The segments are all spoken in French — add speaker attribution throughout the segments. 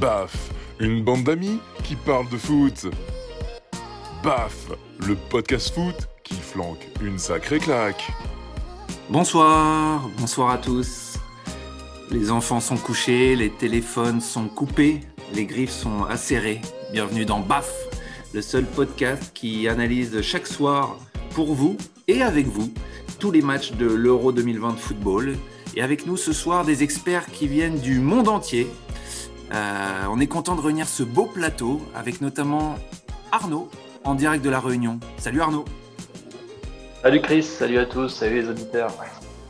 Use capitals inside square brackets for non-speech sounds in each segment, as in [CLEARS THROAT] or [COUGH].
Speaker 1: Baf, une bande d'amis qui parle de foot. Baf, le podcast foot qui flanque une sacrée claque.
Speaker 2: Bonsoir, bonsoir à tous. Les enfants sont couchés, les téléphones sont coupés, les griffes sont acérées. Bienvenue dans BAF, le seul podcast qui analyse chaque soir pour vous et avec vous tous les matchs de l'Euro 2020 de football. Et avec nous ce soir des experts qui viennent du monde entier. Euh, on est content de réunir ce beau plateau avec notamment Arnaud en direct de la Réunion. Salut Arnaud.
Speaker 3: Salut Chris, salut à tous, salut les auditeurs.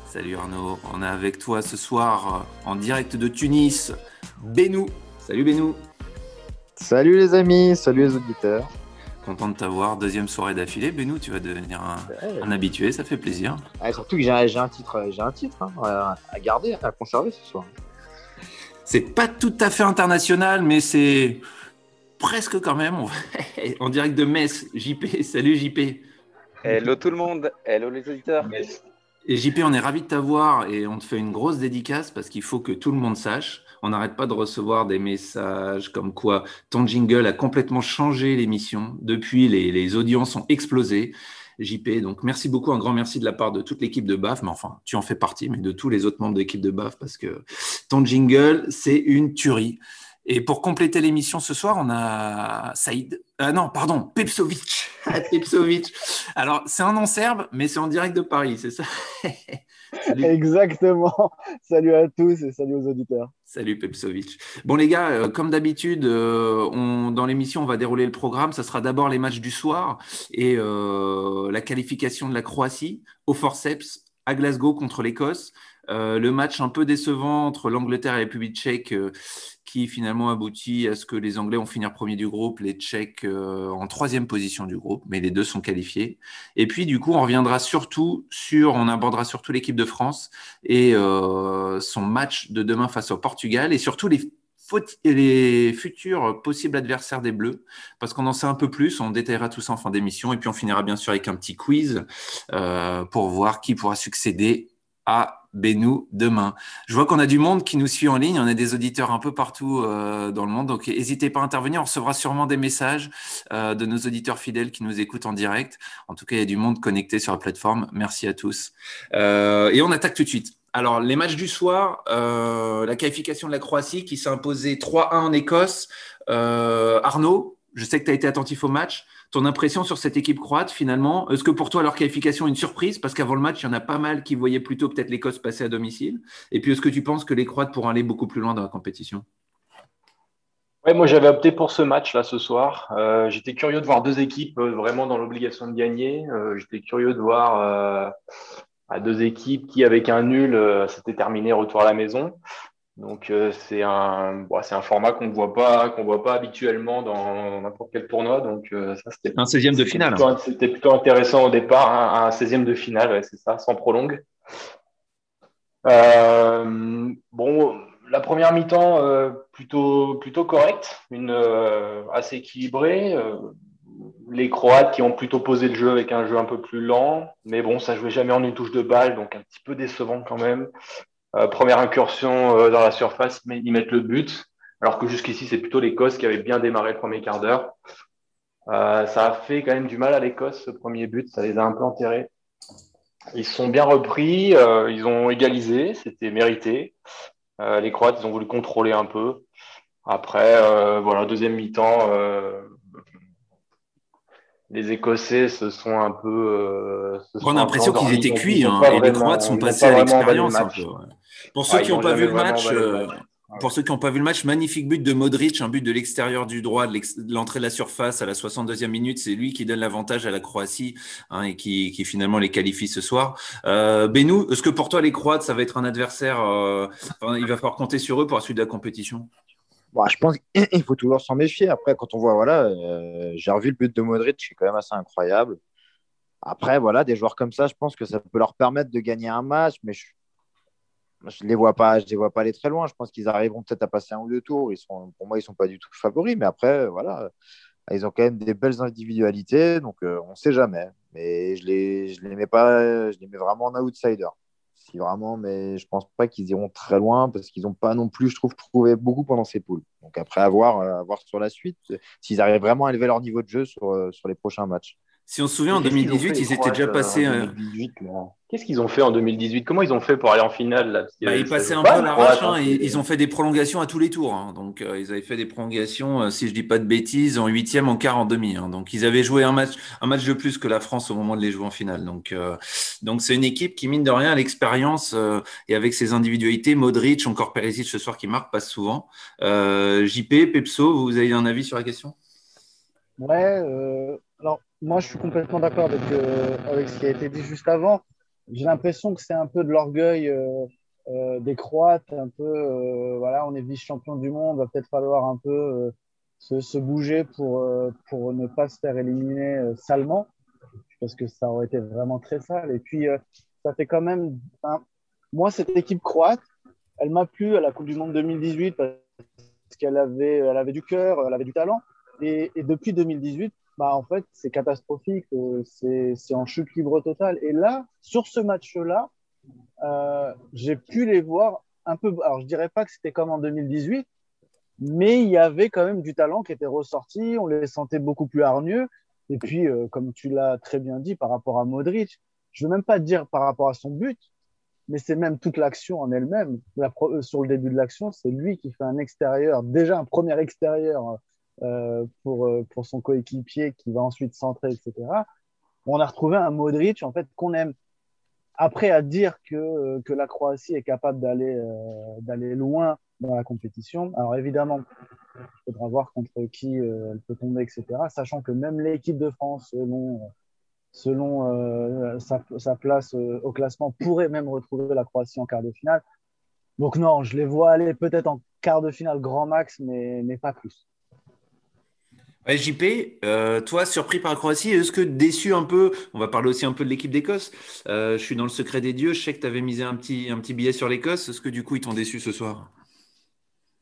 Speaker 2: Salut Arnaud, on est avec toi ce soir euh, en direct de Tunis. Benou. Salut Benou.
Speaker 4: Salut les amis, salut les auditeurs.
Speaker 2: Content de t'avoir. Deuxième soirée d'affilée. Benou, tu vas devenir un,
Speaker 4: Ouais.
Speaker 2: un habitué, ça fait plaisir.
Speaker 4: Ah, surtout que j'ai un titre, j'ai un titre hein, à garder, à conserver ce soir.
Speaker 2: C'est pas tout à fait international, mais c'est presque quand même. [LAUGHS] En direct de Metz, JP. Salut JP.
Speaker 5: Hello tout le monde, hello les auditeurs.
Speaker 2: Et JP, on est ravi de t'avoir et on te fait une grosse dédicace parce qu'il faut que tout le monde sache. On n'arrête pas de recevoir des messages comme quoi ton jingle a complètement changé l'émission. Depuis, les, les audiences ont explosé. JP, donc merci beaucoup, un grand merci de la part de toute l'équipe de BAF, mais enfin, tu en fais partie, mais de tous les autres membres de l'équipe de BAF parce que ton jingle, c'est une tuerie. Et pour compléter l'émission ce soir, on a Saïd. Ah non, pardon, Pepsovic. [LAUGHS] [LAUGHS] Pepsovic. Alors, c'est un nom serbe, mais c'est en direct de Paris, c'est ça? [LAUGHS] Salut.
Speaker 4: Exactement. Salut à tous et salut aux auditeurs.
Speaker 2: Salut Pepsovic. Bon les gars, euh, comme d'habitude, euh, on- dans l'émission, on va dérouler le programme. Ça sera d'abord les matchs du soir et euh, la qualification de la Croatie au forceps à Glasgow contre l'Écosse. Euh, le match un peu décevant entre l'Angleterre et la République tchèque euh, qui finalement aboutit à ce que les Anglais vont finir premier du groupe, les Tchèques euh, en troisième position du groupe, mais les deux sont qualifiés. Et puis du coup, on reviendra surtout sur, on abordera surtout l'équipe de France et euh, son match de demain face au Portugal et surtout les, les futurs possibles adversaires des Bleus, parce qu'on en sait un peu plus, on détaillera tout ça en fin d'émission et puis on finira bien sûr avec un petit quiz euh, pour voir qui pourra succéder à Benou demain. Je vois qu'on a du monde qui nous suit en ligne, on a des auditeurs un peu partout euh, dans le monde, donc n'hésitez pas à intervenir, on recevra sûrement des messages euh, de nos auditeurs fidèles qui nous écoutent en direct. En tout cas, il y a du monde connecté sur la plateforme. Merci à tous. Euh, et on attaque tout de suite. Alors, les matchs du soir, la qualification de la Croatie qui s'est imposée 3-1 en Écosse. Arnaud, je sais que tu as été attentif au match. Ton impression sur cette équipe croate, finalement? Est-ce que pour toi, leur qualification est une surprise? Parce qu'avant le match, il y en a pas mal qui voyaient plutôt peut-être l'Écosse passer à domicile. Et puis, est-ce que tu penses que les Croates pourront aller beaucoup plus loin dans la compétition?
Speaker 3: Ouais, moi j'avais opté pour ce match là ce soir. Euh, J'étais curieux de voir deux équipes euh, vraiment dans l'obligation de gagner. Euh, J'étais curieux de voir deux équipes qui, avec un nul, s'étaient terminé retour à la maison. Donc euh, c'est un, bon, c'est un format qu'on ne voit pas, qu'on voit pas habituellement dans n'importe quel tournoi. Donc euh, ça c'était
Speaker 2: Un 16e de finale.
Speaker 3: plutôt- C'était plutôt intéressant au départ, hein, un 16e de finale, ouais, c'est ça, sans prolongue. Euh, bon, la première mi-temps plutôt plutôt correcte, une assez équilibrée. les Croates qui ont plutôt posé le jeu avec un jeu un peu plus lent, mais bon, ça jouait jamais en une touche de balle, donc un petit peu décevant quand même. Euh, première incursion euh, dans la surface, mais ils mettent le but, alors que jusqu'ici c'est plutôt l'Écosse qui avait bien démarré le premier quart d'heure. Euh, ça a fait quand même du mal à l'Écosse, ce premier but, ça les a un peu enterrés. Ils sont bien repris, ils ont égalisé, c'était mérité. Les Croates, ils ont voulu contrôler un peu. Après, voilà, deuxième mi-temps, les Écossais se sont un peu. euh, se
Speaker 2: On a l'impression qu'ils étaient cuits. hein, et les Croates sont passés
Speaker 3: pas
Speaker 2: à l'expérience un
Speaker 3: match.
Speaker 2: peu. ouais. Pour
Speaker 3: Ah,
Speaker 2: ceux qui n'ont pas vu le match, euh,
Speaker 3: match.
Speaker 2: pour ceux qui n'ont pas vu le match, magnifique but de Modric, un but de l'extérieur du droit, de l'entrée de la surface à la 62e minute. C'est lui qui donne l'avantage à la Croatie hein, et qui, qui finalement les qualifie ce soir. Euh, Benou, est-ce que pour toi les Croates, ça va être un adversaire euh, Il va falloir compter sur eux pour la suite de la compétition?
Speaker 4: Bon, je pense qu'il [CLEARS THROAT] faut toujours s'en méfier. Après, quand on voit, voilà, euh, j'ai revu le but de Modric, qui est quand même assez incroyable. Après, voilà, des joueurs comme ça, je pense que ça peut leur permettre de gagner un match, mais je ne les vois pas, je les vois pas aller très loin. Je pense qu'ils arriveront peut-être à passer un ou deux tours. Ils sont, pour moi, ils sont pas du tout favoris, mais après, voilà, ils ont quand même des belles individualités, donc euh, on ne sait jamais. Mais je les, je les mets pas, je les mets vraiment en outsider. Si vraiment, mais je pense pas qu'ils iront très loin parce qu'ils n'ont pas non plus, je trouve, trouvé beaucoup pendant ces poules. Donc après, à voir, voir sur la suite, s'ils arrivent vraiment à élever leur niveau de jeu sur, sur les prochains matchs.
Speaker 2: Si on se souvient, en 2018, ils, étaient déjà passés.
Speaker 3: Qu'est-ce qu'ils ont fait en 2018 Comment ils ont fait pour aller en finale là?
Speaker 2: Bah, Ils passaient un peu à l'arrache. Hein, ils, ont fait des prolongations à tous les tours. Hein. Donc, euh, ils avaient fait des prolongations, euh, si je dis pas de bêtises, en huitième, en quart, en demi. Hein. Donc, ils avaient joué un match, un match de plus que la France au moment de les jouer en finale. Donc, euh, donc c'est une équipe qui, mine de rien, l'expérience et avec ses individualités, Modric, encore Perisic ce soir qui marque, passe souvent. JP, Pepso, vous avez un avis sur la question?
Speaker 6: Ouais, alors moi, je suis complètement d'accord avec, euh, avec ce qui a été dit juste avant. J'ai l'impression que c'est un peu de l'orgueil euh, euh, des Croates, un peu, voilà, on est vice-champion du monde, va peut-être falloir un peu se, se, bouger pour, pour ne pas se faire éliminer salement, parce que ça aurait été vraiment très sale. Et puis, ça fait quand même. moi, cette équipe croate, elle m'a plu à la Coupe du Monde 2018 parce qu'elle avait, elle avait du cœur, elle avait du talent. Et, et depuis 2018, bah, en fait, c'est catastrophique, euh, c'est en chute libre totale. Et là, sur ce match-là, euh, j'ai pu les voir un peu. Alors, je dirais pas que c'était comme en 2018, mais il y avait quand même du talent qui était ressorti. On les sentait beaucoup plus hargneux. Et puis, euh, comme tu l'as très bien dit par rapport à Modric, je veux même pas dire par rapport à son but, mais c'est même toute l'action en elle-même. Sur le début de l'action, c'est lui qui fait un extérieur, déjà un premier extérieur pour, euh, pour son coéquipier qui va ensuite centrer, etc. On a retrouvé un Modric en fait qu'on aime. Après, à dire que, euh, que la Croatie est capable d'aller d'aller loin dans la compétition, alors évidemment, il faudra voir contre qui elle peut tomber, etc. Sachant que même l'équipe de France, selon, selon sa, sa, place au classement, pourrait même retrouver la Croatie en quart de finale. Donc non, je les vois aller peut-être en quart de finale grand max, mais, mais pas plus.
Speaker 2: JP, euh, toi, surpris par la Croatie, est-ce que déçu un peu On va parler aussi un peu de l'équipe d'Écosse. Euh, je suis dans le secret des dieux. Je sais que tu avais misé un petit, un petit billet sur l'Écosse. Est-ce que du coup, ils t'ont déçu ce soir?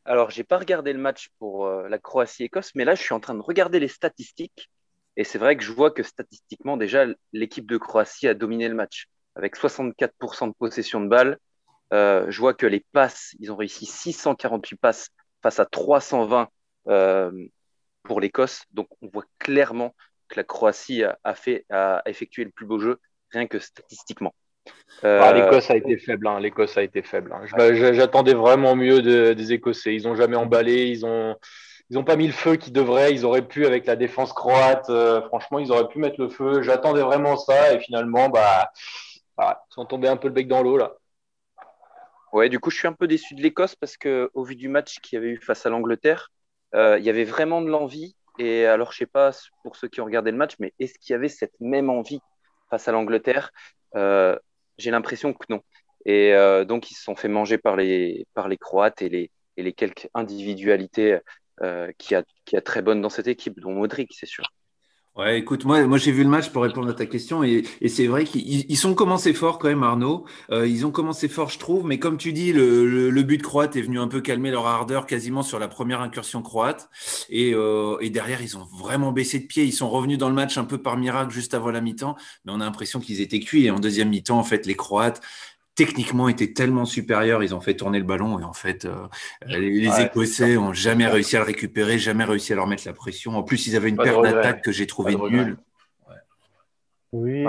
Speaker 5: Alors, j'ai pas regardé le match pour euh, la Croatie-Écosse, mais là, je suis en train de regarder les statistiques. Et c'est vrai que je vois que statistiquement, déjà, l'équipe de Croatie a dominé le match avec 64% de possession de balles. je vois que les passes, ils ont réussi 648 passes face à 320 pour l'Écosse. Donc, on voit clairement que la Croatie a, fait, a effectué le plus beau jeu, rien que statistiquement.
Speaker 3: Euh, ah, L'Écosse a été faible. Hein. L'Écosse a été faible. Hein. J'attendais vraiment mieux des Écossais. Ils n'ont jamais emballé. Ils ont, ils n'ont pas mis le feu qu'ils devraient. Ils auraient pu avec la défense croate. Euh, franchement, ils auraient pu mettre le feu. J'attendais vraiment ça. Et finalement, bah, ils sont tombés un peu le bec dans l'eau là.
Speaker 5: Ouais, du coup, je suis un peu déçu de l'Écosse parce que au vu du match qu'il y avait eu face à l'Angleterre, euh, il y avait vraiment de l'envie. Et alors, je sais pas pour ceux qui ont regardé le match, mais est-ce qu'il y avait cette même envie face à l'Angleterre? Euh, J'ai l'impression que non. Et euh, donc, ils se sont fait manger par les, Croates et les, quelques individualités qui, a, qui a très bonnes dans cette équipe, dont Modric, c'est sûr.
Speaker 2: Ouais, écoute, moi, moi j'ai vu le match pour répondre à ta question et, c'est vrai qu'ils sont commencé fort quand même, Arnaud. Euh, ils ont commencé fort, je trouve, mais comme tu dis, le, le, but croate est venu un peu calmer leur ardeur quasiment sur la première incursion croate euh, et, derrière ils ont vraiment baissé de pied. Ils sont revenus dans le match un peu par miracle juste avant la mi-temps, mais on a l'impression qu'ils étaient cuits. Et en deuxième mi-temps, en fait, les Croates techniquement étaient tellement supérieurs, ils ont fait tourner le ballon et en fait, euh, les, Écossais ont jamais réussi à le récupérer, jamais réussi à leur mettre la pression. En plus, ils avaient une paire d'attaques que j'ai trouvé nulle.
Speaker 6: Oui,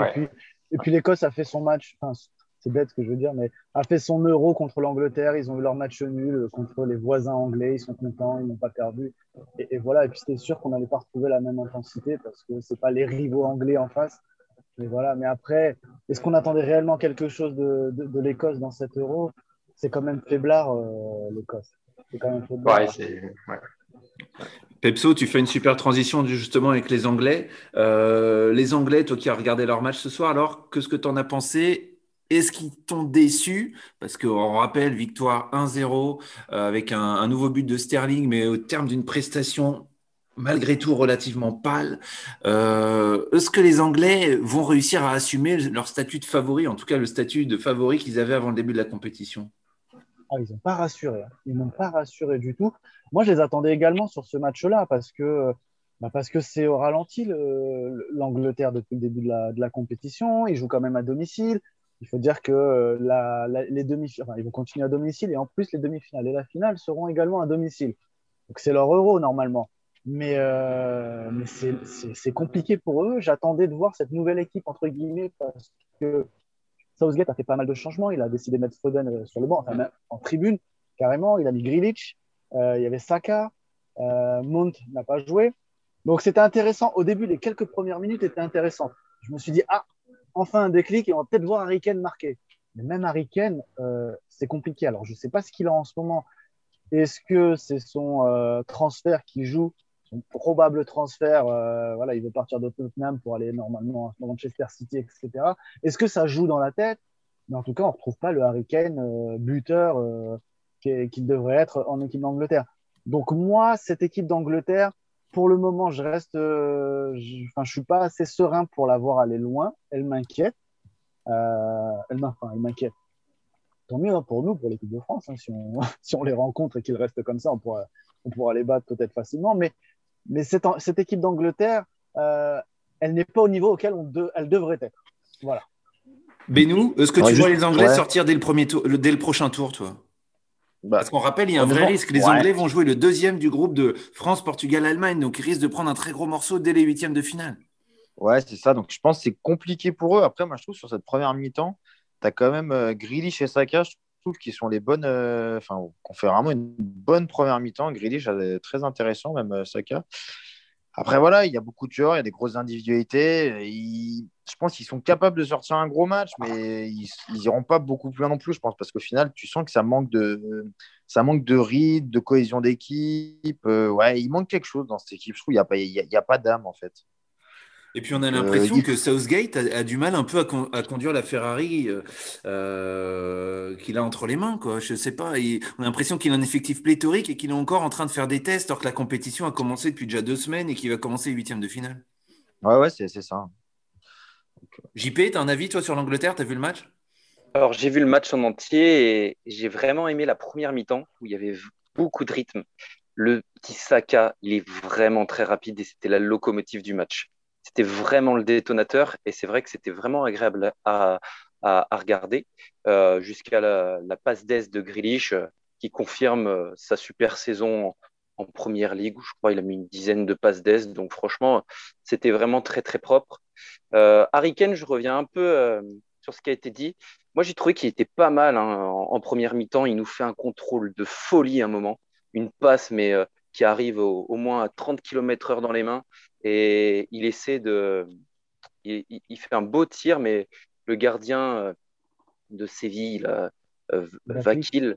Speaker 6: et puis, l'Écosse a fait son match, enfin, c'est bête ce que je veux dire, mais a fait son euro contre l'Angleterre. Ils ont eu leur match nul contre les voisins anglais. Ils sont contents, ils n'ont pas perdu. Et, et, voilà. Et puis c'était sûr qu'on n'allait pas retrouver la même intensité parce que c'est pas les rivaux anglais en face. Mais voilà, mais après, est-ce qu'on attendait réellement quelque chose de, de, l'Écosse dans cet euro? C'est quand même faiblard, euh, l'Écosse. C'est quand même faiblard. Ouais,
Speaker 2: Pepso, tu fais une super transition justement avec les Anglais. Euh, les Anglais, toi qui as regardé leur match ce soir, alors qu'est-ce que tu en as pensé? Est-ce qu'ils t'ont déçu? Parce qu'on rappelle, victoire 1-0 euh, avec un, un, nouveau but de Sterling, mais au terme d'une prestation malgré tout relativement pâle. Euh, est-ce que les Anglais vont réussir à assumer leur statut de favori, en tout cas le statut de favori qu'ils avaient avant le début de la compétition?
Speaker 6: Ah, Ils n'ont pas rassuré. Hein. Ils n'ont pas rassuré du tout. Moi, je les attendais également sur ce match-là parce que bah parce que c'est au ralenti l'Angleterre depuis le début de la, compétition. Ils jouent quand même à domicile. Il faut dire que les demi enfin, ils vont continuer à domicile et en plus, les demi-finales et la finale seront également à domicile. Donc, c'est leur euro normalement. Mais, mais c'est compliqué pour eux. J'attendais de voir cette nouvelle équipe, entre guillemets, parce que Southgate a fait pas mal de changements. Il a décidé de mettre Foden sur le banc, enfin, en tribune, carrément. Il a mis Grilich. il y avait Saka. Mount n'a pas joué. Donc c'était intéressant. Au début, les quelques premières minutes étaient intéressantes. Je me suis dit, ah, enfin un déclic et on va peut-être voir Harry Kane marquer. Mais même Harry Kane, euh, c'est compliqué. Alors je ne sais pas ce qu'il a en ce moment. Est-ce que c'est son euh, transfert qui joue, son probable transfert euh, Voilà, il veut partir de Tottenham pour aller normalement à Manchester City, etc. Est-ce que ça joue dans la tête? Mais en tout cas, on ne retrouve pas le Harry Kane buteur qu'il devrait être en équipe d'Angleterre. Donc moi, cette équipe d'Angleterre, pour le moment, je reste, euh, je, suis pas assez serein pour la voir aller loin. Elle m'inquiète. Euh, elle m'inquiète. Tant mieux hein, pour nous, pour l'équipe de France. Hein, si, on, [LAUGHS] si, on, les rencontre et qu'ils restent comme ça, on pourra, on pourra les battre peut-être facilement. Mais, mais cette, cette équipe d'Angleterre, euh, elle n'est pas au niveau auquel on elle devrait être. Voilà.
Speaker 2: Benou, est-ce que tu vois les Anglais sortir dès le, premier tour, dès le prochain tour, toi? Bah, Parce qu'on rappelle, il y a un vrai risque. Les Anglais vont jouer le deuxième du groupe de France, Portugal, Allemagne. Donc, ils risquent de prendre un très gros morceau dès les huitièmes de finale.
Speaker 4: Ouais, c'est ça. Donc, je pense que c'est compliqué pour eux. Après, moi, je trouve sur cette première mi-temps, tu as quand même euh, Grealish et Saka. Je trouve qu'ils sont les bonnes. Euh, enfin, qu'on fait vraiment une bonne première mi-temps. Grealish, très intéressant, même euh, Saka. Après, voilà, il y a beaucoup de joueurs, il y a des grosses individualités. Je pense qu'ils sont capables de sortir un gros match, mais ils n'iront pas beaucoup plus loin non plus, je pense, parce qu'au final, tu sens que ça manque de, ça manque de rythme, de cohésion d'équipe. Euh, ouais, il manque quelque chose dans cette équipe. Je trouve qu'il n'y a pas, y a pas d'âme, en fait.
Speaker 2: Et puis on a euh, l'impression que Southgate a, du mal un peu à, conduire la Ferrari euh, euh, qu'il a entre les mains. Quoi. Je ne sais pas. on a l'impression qu'il a un effectif pléthorique et qu'il est encore en train de faire des tests alors que la compétition a commencé depuis déjà deux semaines et qu'il va commencer les huitièmes de finale.
Speaker 4: Ouais, ouais, c'est ça.
Speaker 2: JP, tu as un avis toi sur l'Angleterre? Tu as vu le match?
Speaker 5: Alors j'ai vu le match en entier et j'ai vraiment aimé la première mi-temps où il y avait beaucoup de rythme. Le petit Saka, il est vraiment très rapide et c'était la locomotive du match c'était vraiment le détonateur et c'est vrai que c'était vraiment agréable à, regarder euh, jusqu'à la, passe d'aise de Grealish euh, qui confirme euh, sa super saison en, première ligue où je crois il a mis une dizaine de passes d'aise donc franchement c'était vraiment très très propre. Harry Kane, je reviens un peu sur ce qui a été dit. Moi j'ai trouvé qu'il était pas mal hein, en, première mi-temps. Il nous fait un contrôle de folie à un moment, une passe mais qui arrive au, au, moins à 30 km/h dans les mains et il essaie de. Il, fait un beau tir, mais le gardien euh, de Séville, euh, Vakil,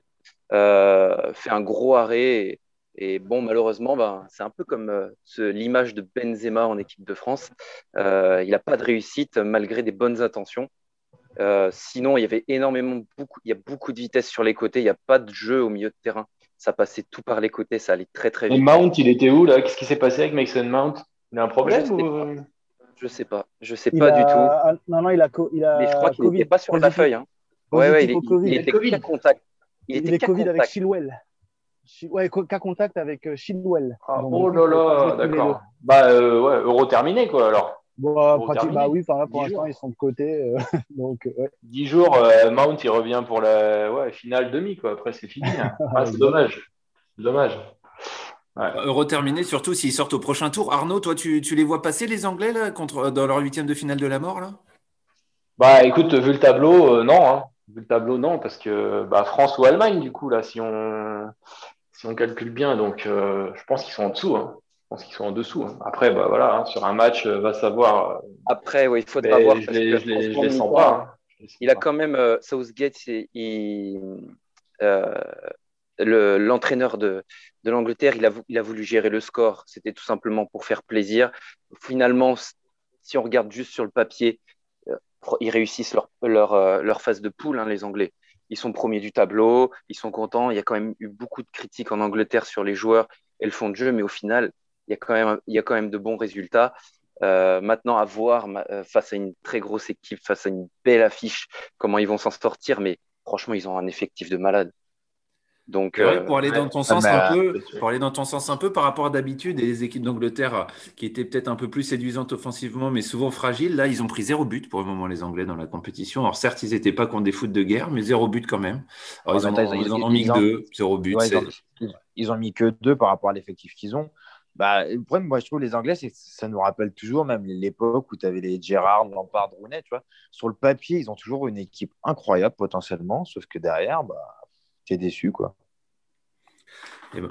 Speaker 5: euh, fait un gros arrêt. Et, bon, malheureusement, ben, c'est un peu comme l'image de Benzema en équipe de France. il n'a pas de réussite malgré des bonnes intentions. sinon, il y avait énormément, beaucoup, il y a beaucoup de vitesse sur les côtés. Il n'y a pas de jeu au milieu de terrain. Ça passait tout par les côtés, ça allait très très vite.
Speaker 3: Et Mount, il était où là? Qu'est-ce qui s'est passé avec Mason Mount? Il a un problème
Speaker 5: je ou... Je sais pas. Je sais pas du tout. Ah,
Speaker 6: non, non, il a, il a
Speaker 5: Mais je crois qu'il n'était pas sur la feuille. Hein. Ouais, ouais, il, il, était
Speaker 6: Covid.
Speaker 5: contact.
Speaker 6: Il, était est Covid avec Chilwell. Ouais, cas contact avec euh, Chilwell.
Speaker 3: Ah, oh là là, d'accord. Bah, euh, ouais, euro terminé, quoi, alors.
Speaker 6: Bon, bah oui, pour l'instant, ils sont de côté. Euh, [LAUGHS] donc, ouais.
Speaker 3: 10 jours, Mount, il revient pour la ouais, finale demi, quoi. Après, c'est fini. Hein. [LAUGHS] Ah, c'est dommage. Dommage.
Speaker 2: Euro terminé, surtout s'ils sortent au prochain tour. Arnaud, toi, tu, les vois passer les Anglais là, contre, dans leur huitième de finale de la mort là?
Speaker 3: Bah écoute, vu le tableau, euh, non. Hein. Vu le tableau, non, parce que bah, France ou Allemagne, du coup, là, si on, si on calcule bien, donc euh, je pense qu'ils sont en dessous. Hein. Je pense qu'ils sont en dessous. Hein. Après, bah, voilà, sur un match, euh, va savoir.
Speaker 5: Après, oui, il faudra voir.
Speaker 3: Je les, les, sens pas.
Speaker 5: Il a quand même, Southgate, il, l'entraîneur de, l'Angleterre, il a, voulu gérer le score. C'était tout simplement pour faire plaisir. Finalement, si on regarde juste sur le papier, euh, ils réussissent euh, leur phase de poule, hein, les Anglais. Ils sont premiers du tableau, ils sont contents. Il y a quand même eu beaucoup de critiques en Angleterre sur les joueurs et le fond de jeu, mais au final, il y a quand même, il y a quand même de bons résultats. Euh, maintenant, à voir face à une très grosse équipe, face à une belle affiche, comment ils vont s'en sortir. Mais franchement, ils ont un effectif de malade. Donc,
Speaker 2: Ouais,
Speaker 5: euh,
Speaker 2: pour aller dans ton sens un peu, pour aller dans ton sens un peu par rapport à d'habitude et les équipes d'Angleterre euh, qui étaient peut-être un peu plus séduisantes offensivement, mais souvent fragiles, là ils ont pris zéro but pour le moment les Anglais dans la compétition. Alors certes ils n'étaient pas contre des foot de guerre, mais zéro but quand même. Alors, ils, en, ont-
Speaker 4: ils ont-
Speaker 2: ils en ont mis
Speaker 4: ils
Speaker 2: deux, zéro but.
Speaker 4: Ouais, ils, ont, ils- ils ont mis que deux par rapport à l'effectif qu'ils ont. Bah, le problème, moi, je trouve, les Anglais, c'est que ça nous rappelle toujours même l'époque où tu avais les Gérard, Lampard, Rooney, tu vois. Sur le papier, ils ont toujours une équipe incroyable potentiellement, sauf que derrière, bah, tu es déçu, quoi.
Speaker 2: Eh ben,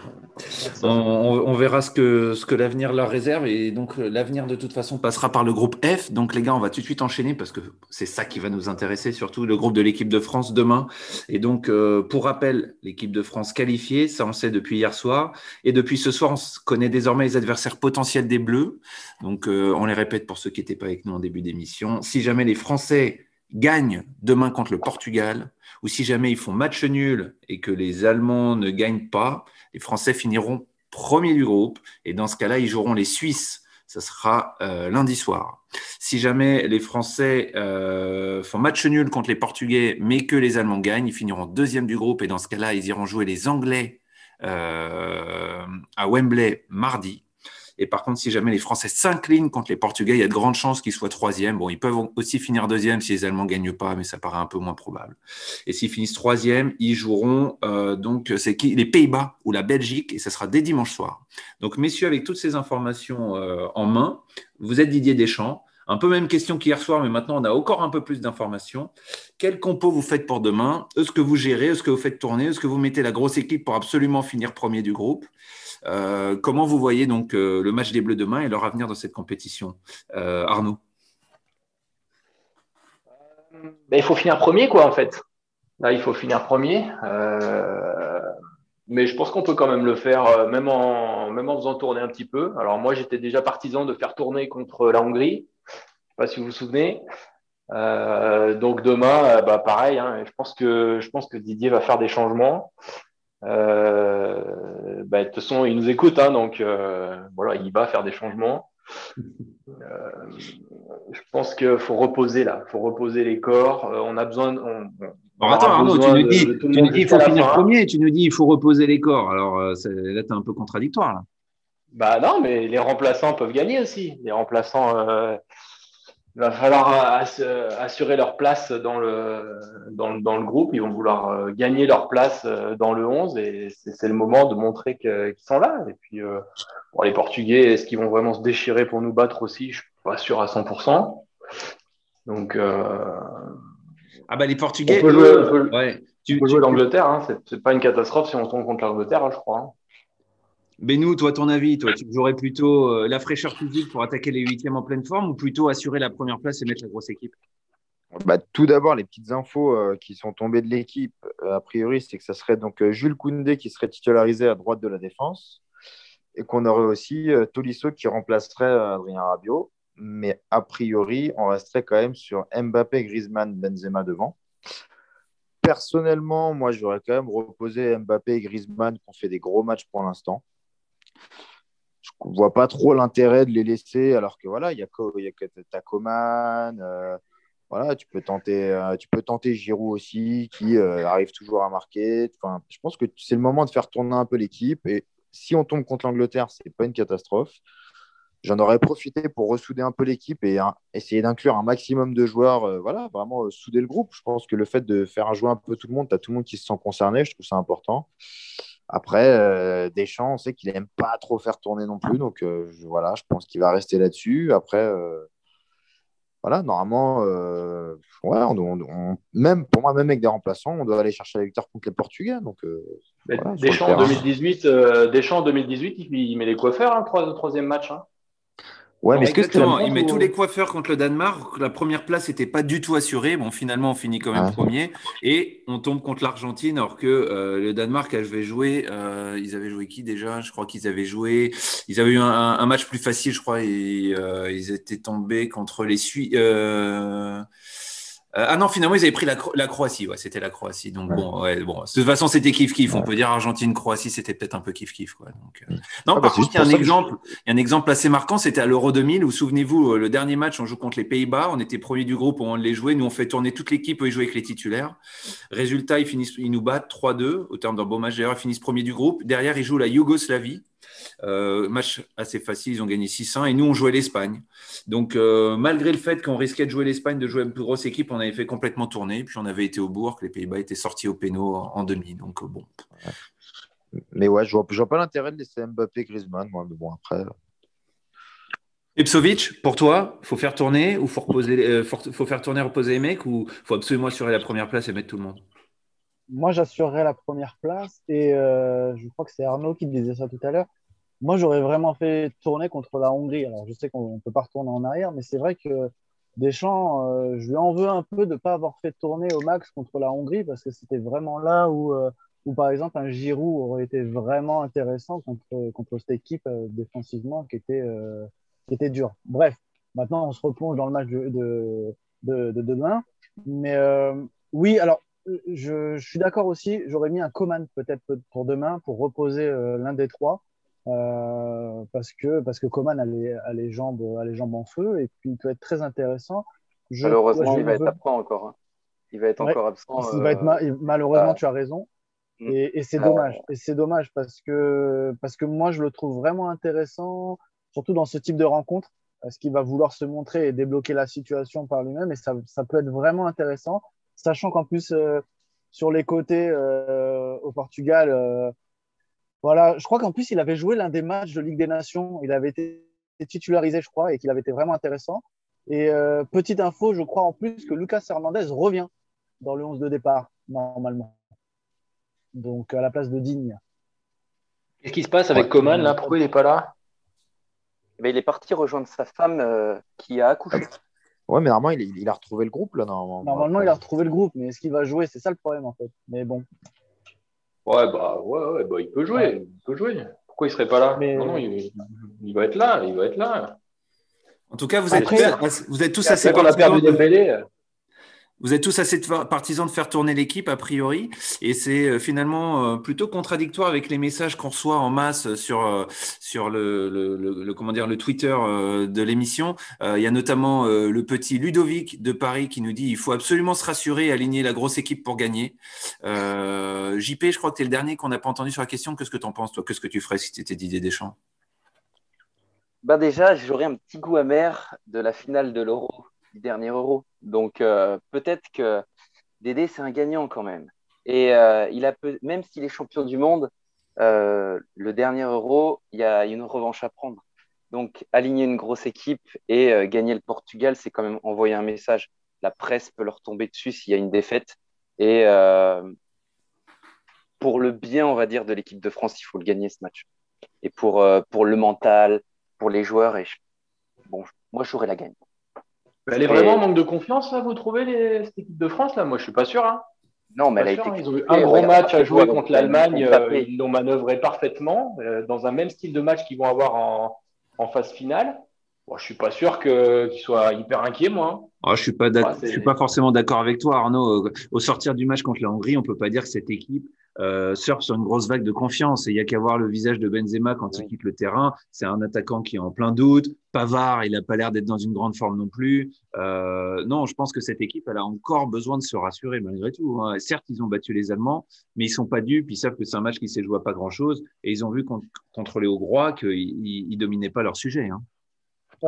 Speaker 2: on, verra ce que, l'avenir leur réserve. Et donc, euh, l'avenir, de toute façon, passera par le groupe F. Donc, les gars, on va tout de suite enchaîner parce que c'est ça qui va nous intéresser, surtout le groupe de l'équipe de France demain. Et donc, euh, pour rappel, l'équipe de France qualifiée, ça on sait depuis hier soir. Et depuis ce soir, on connaît désormais les adversaires potentiels des Bleus. Donc, euh, on les répète pour ceux qui n'étaient pas avec nous en début d'émission. Si jamais les Français gagnent demain contre le Portugal, ou si jamais ils font match nul et que les Allemands ne gagnent pas, les Français finiront premier du groupe. Et dans ce cas-là, ils joueront les Suisses. Ça sera euh, lundi soir. Si jamais les Français euh, font match nul contre les Portugais, mais que les Allemands gagnent, ils finiront deuxième du groupe. Et dans ce cas-là, ils iront jouer les Anglais euh, à Wembley mardi. Et par contre, si jamais les Français s'inclinent contre les Portugais, il y a de grandes chances qu'ils soient troisième. Bon, ils peuvent aussi finir deuxième si les Allemands ne gagnent pas, mais ça paraît un peu moins probable. Et s'ils finissent troisième, ils joueront euh, donc les Pays-Bas ou la Belgique, et ça sera dès dimanche soir. Donc, messieurs, avec toutes ces informations euh, en main, vous êtes Didier Deschamps. Un peu même question qu'hier soir, mais maintenant on a encore un peu plus d'informations. Quel compo vous faites pour demain? Est-ce que vous gérez? Est-ce que vous faites tourner? Est-ce que vous mettez la grosse équipe pour absolument finir premier du groupe? Euh, Comment vous voyez donc euh, le match des Bleus demain et leur avenir dans cette compétition? Euh, Arnaud?
Speaker 3: Ben, il faut finir premier, quoi, en fait. Là, il faut finir premier. Mais je pense qu'on peut quand même le faire, même en, même en faisant tourner un petit peu. Alors, moi, j'étais déjà partisan de faire tourner contre la Hongrie. Je sais pas si vous vous souvenez. Euh, donc, demain, euh, bah, pareil. hein, je, pense que, je pense que Didier va faire des changements. Euh, bah, de toute façon, il nous écoute, hein, donc euh, voilà, il va faire des changements. Je pense qu'il faut reposer là, il faut reposer les corps. On a besoin. de- on-
Speaker 2: attends, Arnaud, tu nous dis,
Speaker 3: de
Speaker 2: tu nous dis il faut finir
Speaker 3: fin.
Speaker 2: premier, tu nous dis il faut reposer les corps. Alors c'est- là, tu es un peu contradictoire. Là.
Speaker 3: Bah non, mais les remplaçants peuvent gagner aussi. Les remplaçants, euh, il va falloir euh, ass- assurer leur place dans le, dans, le- dans le groupe. Ils vont vouloir euh, gagner leur place euh, dans le 11 et c'est le moment de montrer qu'ils sont là. Et puis, euh, bon, les Portugais, est-ce qu'ils vont vraiment se déchirer pour nous battre aussi? Je suis pas sûr à 100%. Donc, euh,
Speaker 2: Ah bah les Portugais,
Speaker 3: On peut jouer-
Speaker 2: eux,
Speaker 3: on peut-
Speaker 2: ouais. Tu,
Speaker 3: on peut
Speaker 2: tu-
Speaker 3: jouer l'Angleterre. Hein. C'est- C'est pas une catastrophe si on tombe contre l'Angleterre, hein, je crois.
Speaker 2: Benou, toi, ton avis, toi, tu jouerais plutôt euh, la fraîcheur physique pour attaquer les huitièmes en pleine forme ou plutôt assurer la première place et mettre la grosse équipe?
Speaker 4: Bah, tout d'abord, les petites infos euh, qui sont tombées de l'équipe, euh, a priori, c'est que ça serait donc euh, Jules Koundé qui serait titularisé à droite de la défense et qu'on aurait aussi euh, Tolisso qui remplacerait euh, Adrien Rabiot. Mais a priori, on resterait quand même sur Mbappé, Griezmann, Benzema devant. Personnellement, moi, j'aurais quand même reposé Mbappé et Griezmann qui ont fait des gros matchs pour l'instant. Je ne vois pas trop l'intérêt de les laisser alors que voilà, il y a, que t'as Coman, euh, voilà, tu peux tenter, euh, tu peux tenter Giroud aussi, qui euh, arrive toujours à marquer. Enfin, je pense que c'est le moment de faire tourner un peu l'équipe. Et si on tombe contre l'Angleterre, c'est pas une catastrophe. J'en aurais profité pour ressouder un peu l'équipe et hein, essayer d'inclure un maximum de joueurs. euh, voilà, vraiment euh, souder le groupe. Je pense que le fait de faire jouer un peu tout le monde, tu as tout le monde qui se sent concerné. Je trouve ça important. Après, euh, Deschamps, on sait qu'il aime pas trop faire tourner non plus. Donc euh, je- voilà, je pense qu'il va rester là-dessus. Après. euh, voilà, normalement, ouais, on, on- on- même pour moi, même avec des remplaçants, on doit aller chercher la victoire contre les Portugais. Donc, Voilà,
Speaker 3: Deschamps, en
Speaker 4: terrain.
Speaker 3: 2018, euh, Deschamps en 2018, il, il met les coiffeurs, hein, trois- troisième match. hein.
Speaker 4: Ouais, mais est-ce
Speaker 2: Exactement, il met
Speaker 3: ou-
Speaker 2: tous les coiffeurs contre le Danemark. La première place n'était pas du tout assurée. Bon, finalement, on finit quand même premier. Et on tombe contre l'Argentine, alors que euh, le Danemark avait joué. euh, ils avaient joué qui déjà? Je crois qu'ils avaient joué. Ils avaient eu un, un match plus facile, je crois. Et euh, ils étaient tombés contre les Suisses. Euh, ah non, finalement, ils avaient pris la, Croatie. Ouais, c'était la Croatie. Donc, bon, ouais, bon, de toute façon, c'était kiff-kiff. On peut dire Argentine-Croatie, c'était peut-être un peu kiff-kiff. Quoi. Donc, euh, Non, ah, par bah, contre, il y, a un exemple, il y a un exemple assez marquant. C'était à l'Euro 2000 où, souvenez-vous, euh, le dernier match, on joue contre les Pays-Bas. On était premier du groupe, on les jouait. Nous, on fait tourner toute l'équipe, ils jouaient avec les titulaires. Résultat, ils, finissent, ils nous battent 3-2 au terme d'un beau match. D'ailleurs, ils finissent premier du groupe. Derrière, ils jouent la Yougoslavie. Euh, match assez facile, ils ont gagné 600 et nous on jouait l'Espagne. Donc euh, malgré le fait qu'on risquait de jouer l'Espagne, de jouer une plus grosse équipe, on avait fait complètement tourner. Puis on avait été au bourg, les Pays-Bas étaient sortis au péno en, demi. Donc euh, bon.
Speaker 4: Mais ouais, je vois, vois pas l'intérêt de laisser Mbappé Griezmann, moi. Mais bon après.
Speaker 2: Ipsovic, pour toi, faut faire tourner ou faut reposer, faut, faire tourner, reposer les mecs ou faut absolument assurer la première place et mettre tout le monde?
Speaker 6: Moi, j'assurerais la première place et je crois que c'est Arnaud qui disait ça tout à l'heure. Moi, j'aurais vraiment fait tourner contre la Hongrie. Alors, je sais qu'on ne peut pas retourner en arrière, mais c'est vrai que Deschamps, euh, je lui en veux un peu de ne pas avoir fait tourner au max contre la Hongrie parce que c'était vraiment là où, euh, où, par exemple, un Giroud aurait été vraiment intéressant contre, contre cette équipe euh, défensivement qui était, qui était dure. Bref, maintenant, on se replonge dans le match de, de, de, de demain. Mais oui, alors, je, je suis d'accord aussi. J'aurais mis un Coman peut-être pour demain pour reposer l'un des trois. Euh, parce que parce que Coman a les, a les, jambes a les jambes en feu et puis il peut être très intéressant.
Speaker 5: malheureusement, il va être absent encore. Hein. Il va être encore absent.
Speaker 6: va être euh, malheureusement, tu as raison. Mm. Et, et c'est dommage. Et c'est dommage parce que parce que moi je le trouve vraiment intéressant, surtout dans ce type de rencontre, parce qu'il va vouloir se montrer et débloquer la situation par lui-même et ça, ça peut être vraiment intéressant, sachant qu'en plus euh, sur les côtés au Portugal voilà, je crois qu'en plus, il avait joué l'un des matchs de Ligue des Nations. Il avait été titularisé, je crois, et qu'il avait été vraiment intéressant. Et euh, petite info, je crois en plus que Lucas Hernandez revient dans le 11 de départ, normalement. Donc, à la place de Digne.
Speaker 3: Qu'est-ce qui se passe avec Coman, là? Pourquoi il n'est pas là?
Speaker 5: Mais eh ben, Il est parti rejoindre sa femme euh, qui a accouché.
Speaker 4: Ouais, mais normalement, il, il, a retrouvé le groupe, là, normalement.
Speaker 6: Normalement, il a retrouvé le groupe, mais est-ce qu'il va jouer? C'est ça le problème, en fait. Mais bon.
Speaker 3: Ouais, bah, ouais, ouais bah, il peut jouer. Il peut jouer. Pourquoi il serait pas là? Non, non, il, il, va être là. Il va être là.
Speaker 2: En tout cas, vous êtes, vous êtes tous assez.
Speaker 3: qu'on a perdu des de...
Speaker 2: Vous êtes tous assez partisans de faire tourner l'équipe, a priori, et c'est euh, finalement euh, plutôt contradictoire avec les messages qu'on reçoit en masse sur, euh, sur le, le, comment dire, le Twitter de l'émission. Il y a notamment le petit Ludovic de Paris qui nous dit il faut absolument se rassurer et aligner la grosse équipe pour gagner. JP, je crois que tu es le dernier qu'on n'a pas entendu sur la question. Qu'est-ce que tu en penses, toi? Qu'est-ce que tu ferais si tu étais Didier Deschamps?
Speaker 5: Bah déjà, j'aurais un petit goût amer de la finale de l'Euro dernier euro. Donc euh, peut-être que Dédé, c'est un gagnant quand même. Et euh, il a même s'il est champion du monde, euh, le dernier euro, il y a une revanche à prendre. Donc aligner une grosse équipe et gagner le Portugal, c'est quand même envoyer un message. La presse peut leur tomber dessus s'il y a une défaite. Et pour le bien, on va dire, de l'équipe de France, il faut le gagner ce match. Et pour, pour le mental, pour les joueurs, et bon, moi, j'aurais la gagne.
Speaker 3: Elle est vraiment en manque de confiance, là, vous trouvez, les... cette équipe de France là? Moi, je suis pas sûr. Hein.
Speaker 5: Non, mais elle a été.
Speaker 3: Hein. Ils ont eu un gros match à jouer contre l'Allemagne. Euh, ils l'ont manœuvré parfaitement euh, dans un même style de match qu'ils vont avoir en, phase finale. Bon, je suis pas sûr qu'ils soient hyper inquiets, moi.
Speaker 2: Hein. Ah, je suis pas je suis pas forcément d'accord avec toi, Arnaud. Au sortir du match contre la Hongrie, on peut pas dire que cette équipe euh, surfe sur une grosse vague de confiance. Et il y a qu'à voir le visage de Benzema quand il quitte le terrain. C'est un attaquant qui est en plein doute. Pavard, il n'a pas l'air d'être dans une grande forme non plus. Euh, non, je pense que cette équipe, elle a encore besoin de se rassurer malgré tout. Hein. Certes, ils ont battu les Allemands, mais ils sont pas dupes. Ils savent que c'est un match qui s'est joué à pas grand-chose. Et ils ont vu contre, contre les Hongrois qu'ils ne dominaient pas leur sujet. Hein.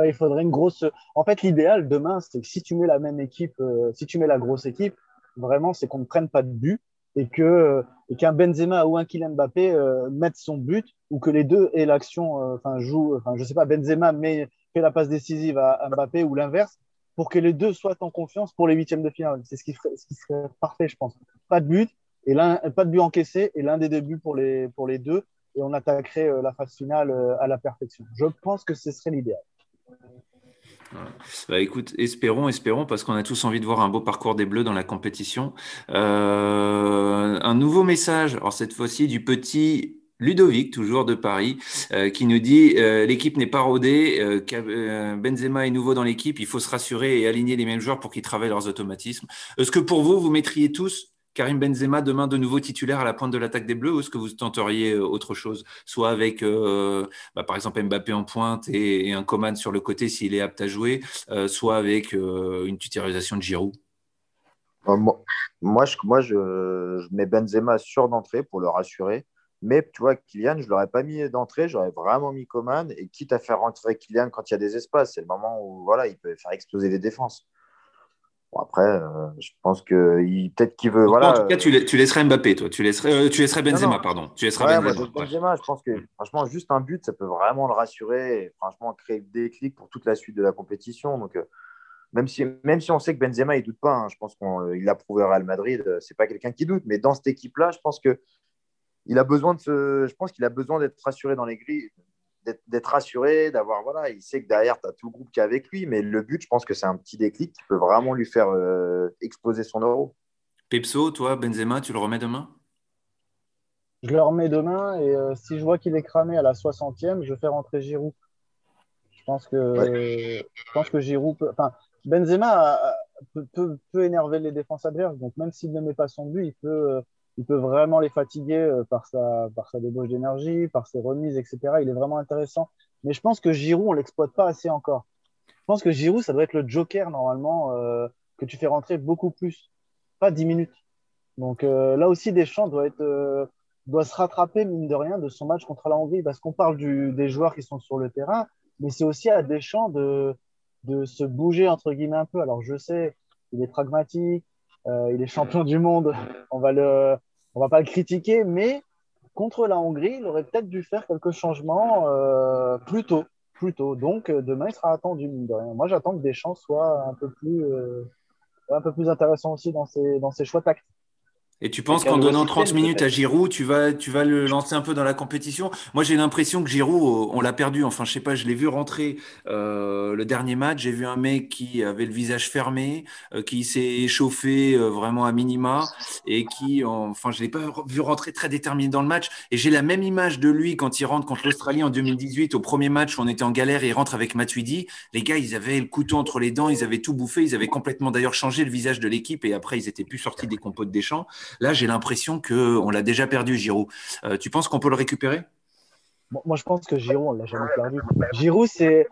Speaker 6: il faudrait une grosse. En fait, l'idéal demain, c'est que si tu mets la même équipe, euh, si tu mets la grosse équipe, vraiment, c'est qu'on ne prenne pas de but et que et qu'un Benzema ou un Kylian Mbappé euh, mettent son but ou que les deux aient l'action, euh, enfin jouent, enfin je sais pas, Benzema met, fait la passe décisive à, Mbappé ou l'inverse pour que les deux soient en confiance pour les huitièmes de finale. C'est ce qui, serait parfait, je pense. Pas de but et l'un, pas de but encaissé et l'un des deux buts pour les deux et on attaquerait euh, la phase finale à la perfection. Je pense que ce serait l'idéal.
Speaker 2: Bah, écoute, espérons, espérons, parce qu'on a tous envie de voir un beau parcours des Bleus dans la compétition. Euh, un nouveau message, alors cette fois-ci du petit Ludovic, toujours de Paris, euh, qui nous dit euh, l'équipe n'est pas rodée, Benzema est nouveau dans l'équipe, il faut se rassurer et aligner les mêmes joueurs pour qu'ils travaillent leurs automatismes. Est-ce que pour vous, vous mettriez tous Karim Benzema demain de nouveau titulaire à la pointe de l'attaque des Bleus ou est-ce que vous tenteriez autre chose? Soit avec, bah, par exemple, Mbappé en pointe et, un Coman sur le côté s'il est apte à jouer, soit avec une titularisation de Giroud?
Speaker 4: Moi, je mets Benzema sur d'entrée pour le rassurer. Mais tu vois, Kylian, je ne l'aurais pas mis d'entrée, j'aurais vraiment mis Coman. Et quitte à faire rentrer Kylian quand il y a des espaces, c'est le moment où voilà, il peut faire exploser les défenses. Bon, après, euh, je pense que peut-être qu'il veut. Voilà,
Speaker 2: en tout cas, tu, tu, laisserais Mbappé, toi. Tu laisserais, euh, tu laisserais Benzema, pardon. Tu laisserais
Speaker 4: ouais, Benzema. Benzema, je pense que franchement, juste un but, ça peut vraiment le rassurer et franchement créer des clics pour toute la suite de la compétition. Donc, euh, même si, même si on sait que Benzema, il ne doute pas, hein, je pense qu'il l'a prouvé au Real Madrid, c'est pas quelqu'un qui doute, mais dans cette équipe-là, je pense que il a besoin de se, je pense qu'il a besoin d'être rassuré dans les grilles, d'être rassuré, d'avoir voilà, il sait que derrière tu as tout le groupe qui est avec lui, mais le but, je pense que c'est un petit déclic qui peut vraiment lui faire euh, exploser son euro.
Speaker 2: Pepso, toi, Benzema, tu le remets demain?
Speaker 6: Je le remets demain et euh, si je vois qu'il est cramé à la 60e, je fais rentrer Giroud. Je pense que, je pense que Giroud peut, enfin, Benzema peut, peut, peut, énerver les défenses adverses, donc même s'il ne met pas son but, il peut euh, il peut vraiment les fatiguer euh, par sa, par sa débauche d'énergie, par ses remises, etc. Il est vraiment intéressant. Mais je pense que Giroud, on l'exploite pas assez encore. Je pense que Giroud, ça doit être le joker normalement euh, que tu fais rentrer beaucoup plus, pas 10 minutes. Donc euh, là aussi, Deschamps doit, être, doit se rattraper, mine de rien, de son match contre la Hongrie, parce qu'on parle des joueurs qui sont sur le terrain, mais c'est aussi à Deschamps de, de se bouger, entre guillemets, un peu. Alors je sais, il est pragmatique, il est champion du monde, on va le, on va pas le critiquer, mais contre la Hongrie, il aurait peut-être dû faire quelques changements euh, plus tôt. Donc euh, demain, il sera attendu, mine de. Moi, j'attends que Deschamps soit un euh, un peu plus intéressant aussi dans ses, dans ses choix tactiques.
Speaker 2: Et tu penses qu'en donnant 30 minutes à Giroud, tu vas, tu vas le lancer un peu dans la compétition? Moi, j'ai l'impression que Giroud, on l'a perdu. Enfin, je sais pas, je l'ai vu rentrer euh, le dernier match. J'ai vu un mec qui avait le visage fermé, euh, qui s'est échauffé euh, vraiment à minima et qui, enfin, je l'ai pas vu rentrer très déterminé dans le match. Et j'ai la même image de lui quand il rentre contre l'Australie en 2018, au premier match où on était en galère et il rentre avec Matuidi. Les gars, ils avaient le couteau entre les dents, ils avaient tout bouffé, ils avaient complètement d'ailleurs changé le visage de l'équipe et après, ils étaient plus sortis des compotes des champs. Là, j'ai l'impression qu'on l'a déjà perdu, Giroud. Euh, tu penses qu'on peut le récupérer?
Speaker 6: Moi, je pense que Giroud, on l'a jamais perdu. Giroud, c'est,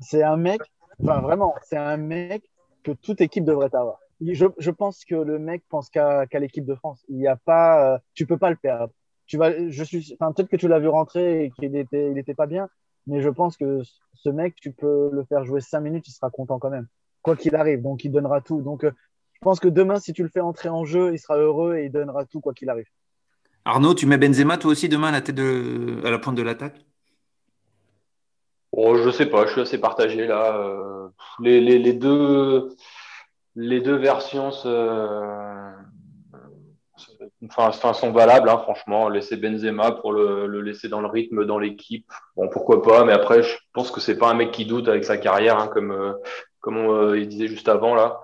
Speaker 6: c'est un mec, enfin vraiment, c'est un mec que toute équipe devrait avoir. Je, je pense que le mec pense qu'à, l'équipe de France. Il y a pas, euh, tu peux pas le perdre. Tu vas, je suis, peut-être que tu l'as vu rentrer et qu'il était, il était pas bien, mais je pense que ce mec, tu peux le faire jouer cinq minutes, il sera content quand même, quoi qu'il arrive. Donc, il donnera tout. Donc, euh, pense que demain, si tu le fais entrer en jeu, il sera heureux et il donnera tout quoi qu'il arrive.
Speaker 2: Arnaud, tu mets Benzema toi aussi demain à la tête de, à la pointe de l'attaque?
Speaker 3: Oh, Je sais pas, je suis assez partagé là. Les, deux, les deux versions enfin, sont valables, hein, franchement. Laisser Benzema pour le, laisser dans le rythme dans l'équipe, bon pourquoi pas. Mais après, je pense que c'est pas un mec qui doute avec sa carrière, hein, comme euh, comme on, euh, il disait juste avant là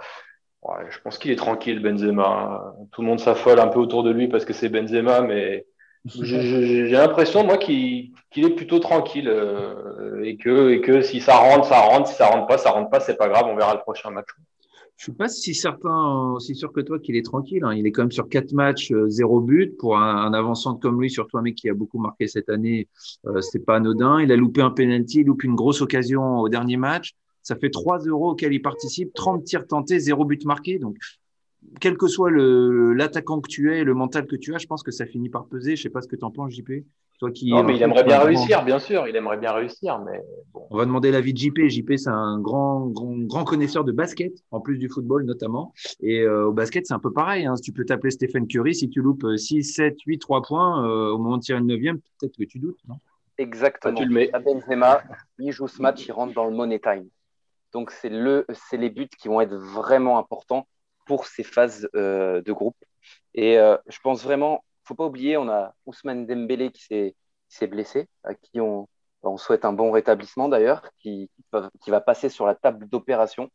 Speaker 3: je pense qu'il est tranquille, Benzema. Tout le monde s'affole un peu autour de lui parce que c'est Benzema, mais j'ai l'impression, moi, qu'il est plutôt tranquille euh, et que, si ça rentre, ça rentre. Si ça rentre pas, ça rentre pas. C'est pas grave, on verra le prochain match.
Speaker 2: Je suis pas si certain, aussi sûr que toi qu'il est tranquille. Hein. Il est quand même sur quatre matchs, euh, zéro but pour un, avançant comme lui, surtout un mec qui a beaucoup marqué cette année. Euh, c'est pas anodin. Il a loupé un penalty, il loupe une grosse occasion au dernier match. Ça fait 3 euros auxquels il participe, 30 tirs tentés, 0 but marqué. Donc, quel que soit l'attaquant que tu es, le mental que tu as, je pense que ça finit par peser. Je sais pas ce que tu en penses, JP.
Speaker 3: Toi qui non, mais il aimerait bien réussir, bien sûr. Il aimerait bien réussir, mais
Speaker 2: On va demander l'avis de JP. JP, c'est un grand, grand, grand, connaisseur de basket, en plus du football notamment. Et euh, au basket, c'est un peu pareil. Hein. Tu peux t'appeler Stephen Curry. Si tu loupes 6, 7, 8, 3 points, euh, au moment de tirer une neuvième, peut-être que tu doutes, non?
Speaker 5: Exactement. tu le mets. Benzema, il joue ce match, il rentre dans le money time. Donc, c'est le, les buts qui vont être vraiment importants pour ces phases euh, de groupe. Et euh, je pense vraiment, faut pas oublier, on a Ousmane Dembélé qui s'est blessé, à qui on, souhaite un bon rétablissement d'ailleurs, qui, va passer sur la table d'opération.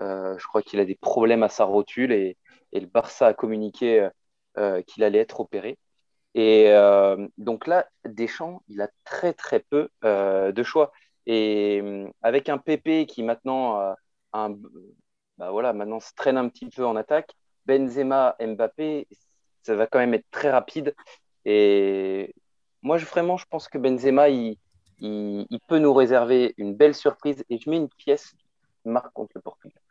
Speaker 5: Euh, je crois qu'il a des problèmes à sa rotule et, et le Barça a communiqué qu'il allait être opéré. Et donc là, Deschamps, il a très très peu de choix. Et euh, avec un PP qui maintenant, un, bah voilà, maintenant se traîne un petit peu en attaque, Benzema, Mbappé, ça va quand même être très rapide. Et moi, vraiment, je pense que Benzema, il, peut nous réserver une belle surprise. Et je mets une pièce marque contre le Portugal.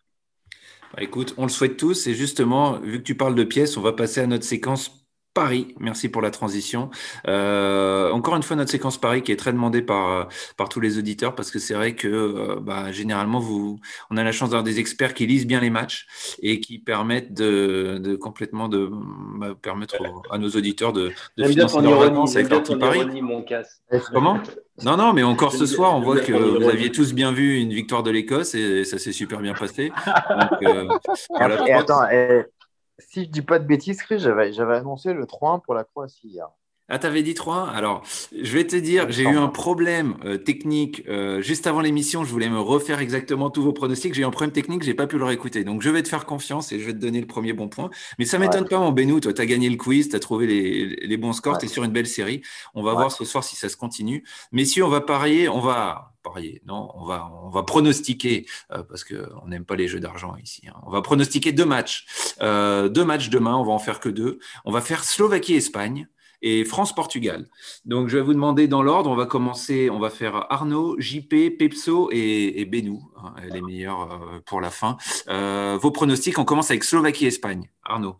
Speaker 2: Bah, écoute, on le souhaite tous. Et justement, vu que tu parles de pièces, on va passer à notre séquence Paris. Merci pour la transition. Euh, encore une fois, notre séquence Paris qui est très demandée par, par tous les auditeurs parce que c'est vrai que euh, bah, généralement, vous, on a la chance d'avoir des experts qui lisent bien les matchs et qui permettent de, de complètement de bah, permettre à nos auditeurs de, de
Speaker 3: financer leurs vacances avec leur petit Paris. Mon casse.
Speaker 2: Comment? Non, non, mais encore ce soir, on voit que vous aviez tous bien vu une victoire de l'Écosse et ça s'est super bien passé. Donc,
Speaker 4: euh, voilà. Et attends, et si je dis pas de bêtises, j'avais, j'avais annoncé le 3-1 pour la Croatie hier.
Speaker 2: Ah, t'avais dit 3 Alors, je vais te dire, j'ai eu un problème euh, technique euh, juste avant l'émission. Je voulais me refaire exactement tous vos pronostics. J'ai eu un problème technique, j'ai pas pu le réécouter. Donc, je vais te faire confiance et je vais te donner le premier bon point. Mais ça m'étonne pas, mon Benou. Toi, tu as gagné le quiz, tu as trouvé les, les, bons scores, tu es sur une belle série. On va voir ce soir si ça se continue. Messieurs, on va parier, on va parier. Non, on va, on va pronostiquer, euh, parce qu'on n'aime pas les jeux d'argent ici. Hein. On va pronostiquer deux matchs. deux matchs demain, on va en faire que deux. On va faire Slovaquie-Espagne et France-Portugal. Donc, je vais vous demander dans l'ordre. On va commencer, on va faire Arnaud, JP, Pepso et, et Benou, hein, les meilleurs euh, pour la fin. Euh, vos pronostics, on commence avec Slovaquie-Espagne. Arnaud.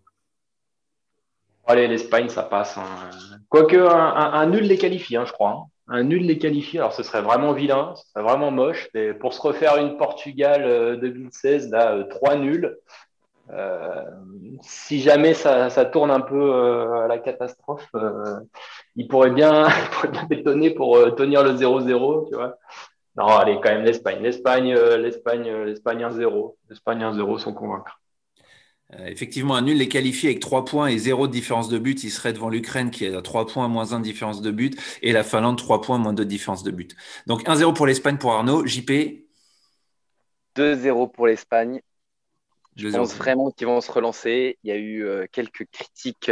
Speaker 3: Allez, l'Espagne, ça passe. Hein. Quoique un, nul les qualifie, hein, je crois. Un nul les qualifie. Alors, ce serait vraiment vilain, ce serait vraiment moche. Mais pour se refaire une Portugal 2016, euh, là, trois nuls. Euh, si jamais ça, tourne un peu euh, à la catastrophe, euh, il pourrait bien, [LAUGHS] bétonner pour tenir le 0-0, tu vois. Non, allez, quand même l'Espagne. L'Espagne, l'Espagne, l'Espagne 1-0. L'Espagne 1-0 sont convaincus.
Speaker 2: effectivement, un nul les qualifie avec 3 points et 0 de différence de but. Il serait devant l'Ukraine qui a 3 points, moins 1 de différence de but. Et la Finlande, 3 points, moins 2 de différence de but. Donc 1-0 pour l'Espagne pour Arnaud. JP
Speaker 5: 2-0 pour l'Espagne. Je pense vraiment qu'ils vont se relancer. Il y a eu euh, quelques critiques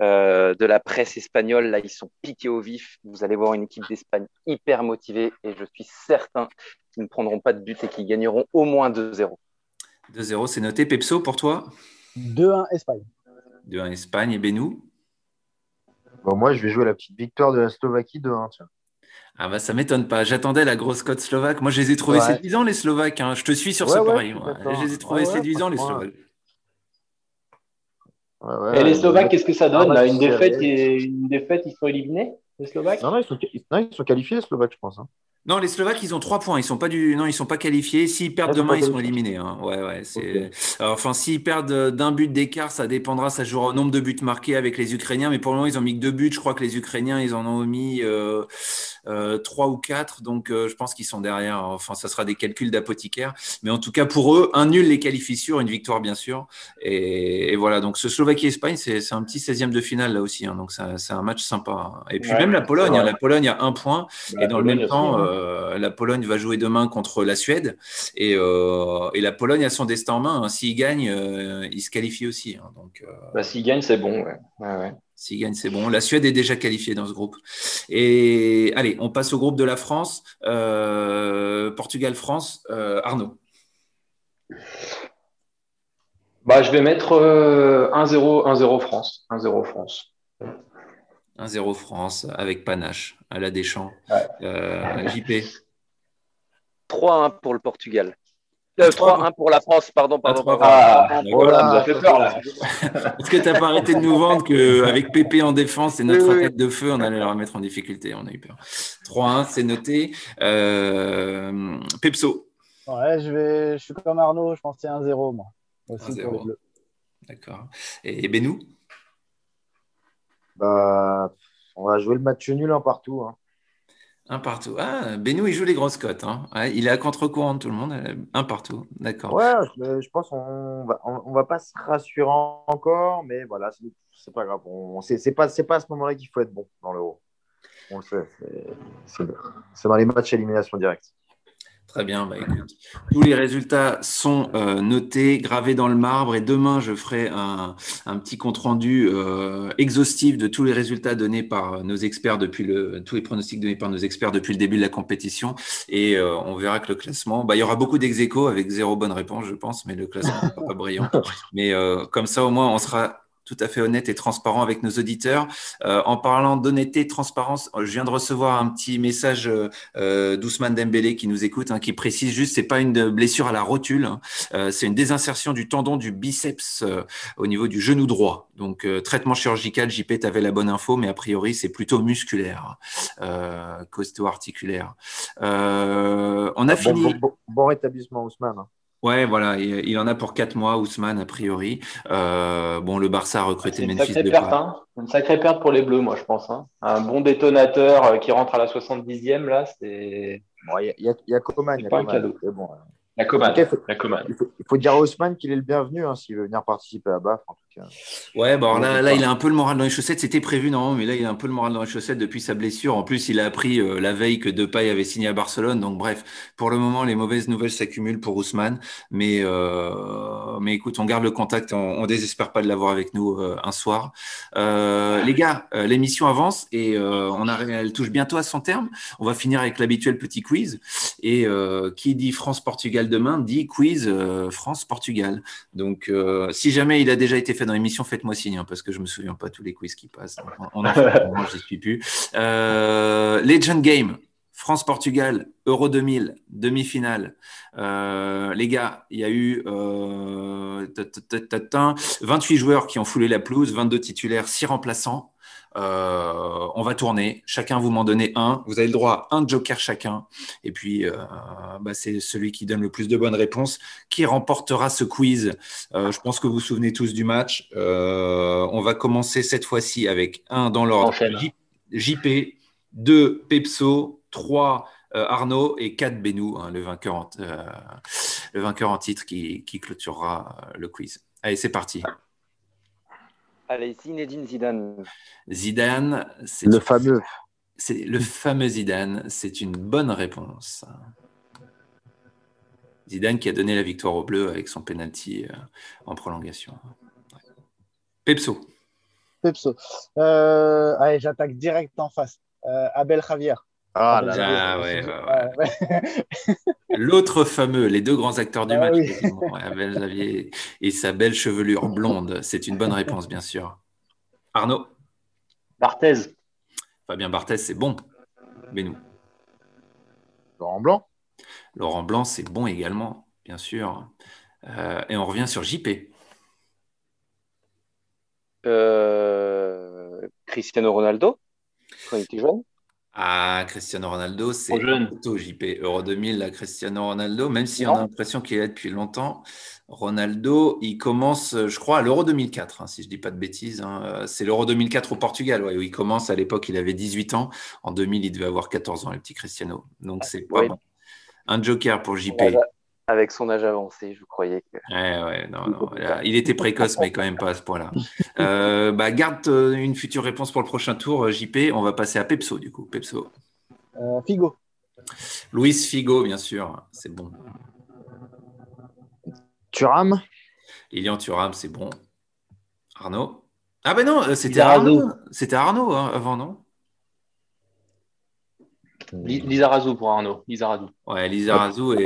Speaker 5: euh, de la presse espagnole. Là, ils sont piqués au vif. Vous allez voir une équipe d'Espagne hyper motivée et je suis certain qu'ils ne prendront pas de but et qu'ils gagneront au moins 2-0.
Speaker 2: 2-0, c'est noté. Pepso, pour toi?
Speaker 6: 2-1 Espagne.
Speaker 2: 2-1 Espagne et Benou?
Speaker 4: Bon, Moi, je vais jouer la petite victoire de la Slovaquie 2-1. Tiens.
Speaker 2: Ah bah ça m'étonne pas. J'attendais la grosse cote slovaque. Moi, je les ai trouvés séduisants, les Slovaques. Hein. Je te suis sur ce pari. Je les ai trouvés séduisants, les Slovaques.
Speaker 3: Et les Slovaques, qu'est-ce que ça donne là une, défaite et... une défaite, ils sont éliminés, les Slovaques?
Speaker 4: Non, non, ils sont... qualifiés, les Slovaques, je pense. Hein.
Speaker 2: Non, les Slovaques, ils ont trois points. Ils sont pas du, non, ils sont pas qualifiés. S'ils perdent ah, demain, ils sont éliminés. Hein. Ouais, ouais. C'est. enfin, s'ils perdent d'un but d'écart, ça dépendra. Ça jouera au nombre de buts marqués avec les Ukrainiens. Mais pour le moment, ils ont mis que deux buts. Je crois que les Ukrainiens, ils en ont mis euh, euh, trois ou quatre. Donc, euh, je pense qu'ils sont derrière. Enfin, ça sera des calculs d'apothicaire. Mais en tout cas, pour eux, un nul les qualifie sur une victoire, bien sûr. Et, voilà. Donc, ce Slovaquie-Espagne, c'est un petit 16e de finale là aussi. Hein. Donc, c'est un match sympa. Et puis même la Pologne. Hein. La Pologne a un point. et dans le même temps, hein. la Pologne va jouer demain contre la Suède. Et, euh, et la Pologne a son destin en main. S'il gagne, euh, il se qualifie aussi. Hein. donc,
Speaker 3: euh, bah, S'il gagne, c'est bon.
Speaker 2: S'il gagne, c'est bon. La Suède est déjà qualifiée dans ce groupe. Et allez, on passe au groupe de la France. Portugal-France. Arnaud.
Speaker 3: Bah, je vais mettre 1-0 1-0 France. 1-0 France.
Speaker 2: 1-0 France avec panache à la Deschamps. JP
Speaker 5: 3-1 pour le Portugal. 3-1 euh, pour la France, pardon. pardon,
Speaker 3: ah, fait peur là.
Speaker 2: Est-ce que tu n'as pas arrêté de nous vendre qu'avec Pépé en défense et notre tête de feu, on allait leur mettre en difficulté On a eu peur. 3-1, c'est noté. Euh, Pepso.
Speaker 6: Ouais, je, vais, je suis comme Arnaud, je pense que c'est 1-0, moi. 1-0.
Speaker 2: D'accord. Et Benou?
Speaker 4: Bah, On va jouer le match nul un partout. Hein.
Speaker 2: Un partout. Ah, Benou, il joue les grosses cotes. Hein. il est à contre-courant de tout le monde. Un partout. D'accord.
Speaker 4: Ouais, je, pense qu'on va, on, va pas se rassurer encore, mais voilà, c'est pas grave. C'est pas, pas à ce moment-là qu'il faut être bon dans l'euro. On le fait. C'est dans les matchs élimination directe.
Speaker 2: Très bien, bah, écoute, tous les résultats sont euh, notés, gravés dans le marbre et demain je ferai un, petit compte rendu euh, exhaustif de tous les résultats donnés par nos experts depuis le, tous les pronostics donnés par nos experts depuis le début de la compétition et euh, on verra que le classement, bah, il y aura beaucoup d'ex avec zéro bonne réponse je pense, mais le classement n'est pas brillant. [LAUGHS] Mais comme ça au moins on sera tout à fait honnête et transparent avec nos auditeurs. Euh, en parlant d'honnêteté de transparence, je viens de recevoir un petit message euh, d'Ousmane Dembélé qui nous écoute, hein, qui précise juste, c'est pas une blessure à la rotule, hein. euh, c'est une désinsertion du tendon du biceps euh, au niveau du genou droit. Donc euh, traitement chirurgical, JP, tu avais la bonne info, mais a priori c'est plutôt musculaire, costo-articulaire. on a
Speaker 4: bon,
Speaker 2: fini.
Speaker 4: Bon, bon, rétablissement, Ousmane.
Speaker 2: Ouais, voilà, il en a pour 4 mois, Ousmane, a priori. Euh, bon, le Barça a recruté
Speaker 3: une
Speaker 2: Memphis
Speaker 3: sacrée perte, hein. Une sacrée perte pour les Bleus, moi, je pense. Hein. Un bon détonateur euh, qui rentre à la 70e, là, c'est.
Speaker 4: Bon, il y, a, y a Coman.
Speaker 3: C'est pas un cadeau.
Speaker 4: Bon,
Speaker 3: la Coman.
Speaker 4: Okay, faut,
Speaker 3: la Coman.
Speaker 4: Il, faut, il, faut, dire à Haussmann qu'il est le bienvenu hein, s'il veut venir participer à BAF, en tout cas.
Speaker 2: Ouais, bon, là, là, il a un peu le moral dans les chaussettes. C'était prévu, non, mais là, il a un peu le moral dans les chaussettes depuis sa blessure. En plus, il a appris euh, la veille que Depay avait signé à Barcelone. Donc, bref, pour le moment, les mauvaises nouvelles s'accumulent pour Ousmane. Mais, euh, mais écoute, on garde le contact. On, on désespère pas de l'avoir avec nous euh, un soir. Euh, les gars, l'émission avance et on a, elle touche bientôt à son terme. On va finir avec l'habituel petit quiz. Et qui dit France-Portugal demain dit quiz France-Portugal. Donc, si jamais il a déjà été fait dans l'émission, faites-moi signe, hein, parce que je me souviens pas tous les quiz qui passent. On en fait, [LAUGHS] moi, j'y suis plus. Euh, Legend Game, France-Portugal, Euro 2000, demi-finale. Euh, les gars, il y a eu euh, 28 joueurs qui ont foulé la pelouse, 22 titulaires, 6 remplaçants. Euh, on va tourner. Chacun vous m'en donnez un. Vous avez le droit à un joker chacun. Et puis, euh, bah, c'est celui qui donne le plus de bonnes réponses qui remportera ce quiz. Euh, je pense que vous vous souvenez tous du match. Euh, on va commencer cette fois-ci avec un dans l'ordre. JP, 2 Pepso, 3 Arnaud et 4 Benou, hein, le, vainqueur en, le vainqueur en titre qui, qui clôturera le quiz. Allez, c'est parti.
Speaker 5: Allez, Zinedine Zidane.
Speaker 2: Zidane, c'est
Speaker 4: le fameux.
Speaker 2: C'est le fameux Zidane. C'est une bonne réponse. Zidane qui a donné la victoire au bleu avec son penalty en prolongation. Pepso.
Speaker 6: Pepso. Euh, allez, j'attaque direct en face. Euh, Abel Javier.
Speaker 2: Ah, là, là. Ouais, ouais, ouais. [LAUGHS] L'autre fameux, les deux grands acteurs du ah, match, oui. [LAUGHS] Abel Javier et sa belle chevelure blonde. C'est une bonne réponse, bien sûr. Arnaud?
Speaker 3: Barthez.
Speaker 2: Fabien Barthez, c'est bon. Benou.
Speaker 4: Laurent Blanc.
Speaker 2: Laurent Blanc, c'est bon également, bien sûr. Euh, et on revient sur JP.
Speaker 5: Euh, Cristiano Ronaldo, quand il était jeune.
Speaker 2: Ah, Cristiano Ronaldo, c'est plutôt JP. Euro 2000, là, Cristiano Ronaldo, même si on a l'impression qu'il est là depuis longtemps. Ronaldo, il commence, je crois, à l'Euro 2004, hein, si je ne dis pas de bêtises. Hein. C'est l'Euro 2004 au Portugal, ouais, où il commence. À l'époque, il avait 18 ans. En 2000, il devait avoir 14 ans, le petit Cristiano. Donc, c'est pas ouais. bon. Un joker pour JP.
Speaker 5: Avec son âge avancé, je croyais que.
Speaker 2: Ouais, ouais, non, non. Il était [LAUGHS] précoce, mais quand même pas à ce point-là. [LAUGHS] Euh, bah, garde une future réponse pour le prochain tour, JP. On va passer à Pepso, du coup. Pepso.
Speaker 6: Euh, Figo.
Speaker 2: Luis Figo, bien sûr. C'est bon.
Speaker 4: Thuram.
Speaker 2: Lilian Thuram, c'est bon. Arnaud. Ah ben non, c'était Arnaud. C'était Arnaud hein, avant, non?
Speaker 3: Lizarazu pour Arnaud. Lizarazu.
Speaker 2: Ouais, Lizarazu et,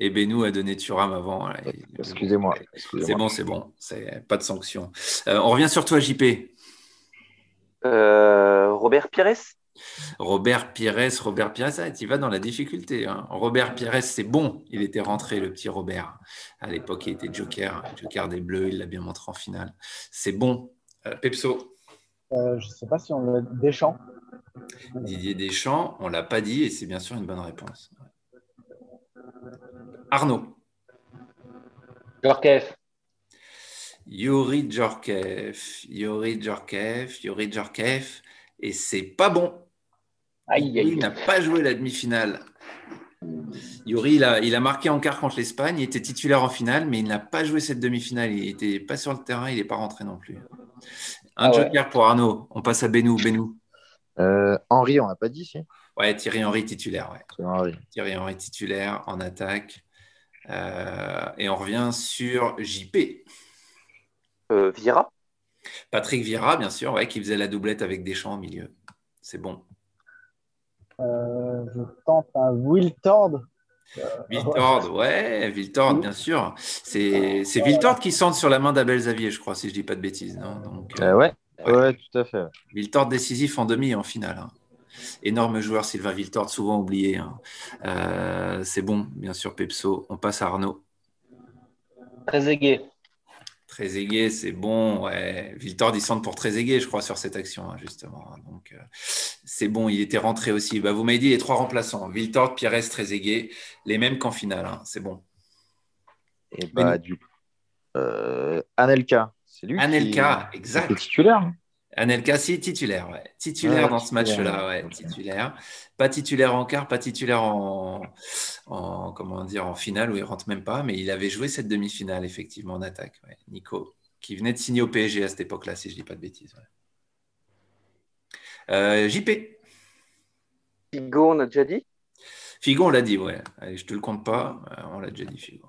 Speaker 2: et Benou a donné Thuram avant.
Speaker 4: Excusez-moi.
Speaker 2: Excusez c'est bon, c'est bon. C'est pas de sanction. Euh, on revient sur toi, JP.
Speaker 5: Euh, Robert Pires.
Speaker 2: Robert Pires, Robert Pires, ah, tu vas dans la difficulté. Hein. Robert Pires, c'est bon. Il était rentré, le petit Robert. À l'époque, il était joker, joker des Bleus. Il l'a bien montré en finale. C'est bon. Euh, Pepso.
Speaker 6: Euh, je ne sais pas si on l'a Deschamps.
Speaker 2: Didier Deschamps, on ne l'a pas dit et c'est bien sûr une bonne réponse. Arnaud.
Speaker 3: Djorkaeff.
Speaker 2: Yuri Djorkaeff. Yuri Djorkaeff. Yuri Djorkaeff. Et c'est pas bon.
Speaker 3: Aïe, aïe.
Speaker 2: Il n'a pas joué la demi-finale. Yuri, il a, il a, marqué en quart contre l'Espagne. Il était titulaire en finale, mais il n'a pas joué cette demi-finale. Il n'était pas sur le terrain. Il n'est pas rentré non plus. Un ah joker ouais. pour Arnaud. On passe à Benou. Benou.
Speaker 4: Euh, Henri, on n'a pas dit, si
Speaker 2: Ouais, Thierry Henry titulaire. Ouais. Thierry Henry titulaire en attaque. Euh, et on revient sur JP.
Speaker 5: Euh, Vieira
Speaker 2: Patrick Vieira, bien sûr, ouais, qui faisait la doublette avec Deschamps au milieu. C'est bon.
Speaker 6: Euh, je tente un Wiltord.
Speaker 2: Viltord, [LAUGHS] ouais, Viltord, bien sûr. C'est c'est Viltord qui centre sur la main d'Abel Xavier, je crois, si je dis pas de bêtises. Non? Donc, euh,
Speaker 4: Euh, ouais.
Speaker 2: Ouais.
Speaker 4: ouais, tout à fait.
Speaker 2: Viltord décisif en demi et en finale. hein. Énorme joueur, Sylvain Viltord, souvent oublié. hein. Euh, c'est bon, bien sûr, Pepso. On passe à Arnaud.
Speaker 3: Trezeguet.
Speaker 2: Très aigué, c'est bon. Ouais. Viltord, il centre pour très aigué, je crois, sur cette action, hein, justement. Donc, euh, c'est bon, il était rentré aussi. Bah, vous m'avez dit les trois remplaçants Viltord, Pires, très aigué, les mêmes qu'en finale. hein. C'est bon.
Speaker 4: Et bah, du... euh, Anelka. C'est lui
Speaker 2: Anelka,
Speaker 4: qui...
Speaker 2: exact.
Speaker 4: est titulaire. Hein.
Speaker 2: Anelka, si, titulaire. Ouais. Titulaire
Speaker 4: Ouais,
Speaker 2: dans ce match-là, ouais, titulaire. Pas titulaire en quart, pas titulaire en, en, comment dire, en finale où il rentre même pas, mais il avait joué cette demi-finale, effectivement, en attaque. ouais. Nico, qui venait de signer au PSG à cette époque-là, si je dis pas de bêtises. ouais. Euh, JP,
Speaker 5: Figo, on a déjà dit?
Speaker 2: Figo, on l'a dit, ouais. Allez, je te le compte pas, euh, on l'a déjà dit, Figo.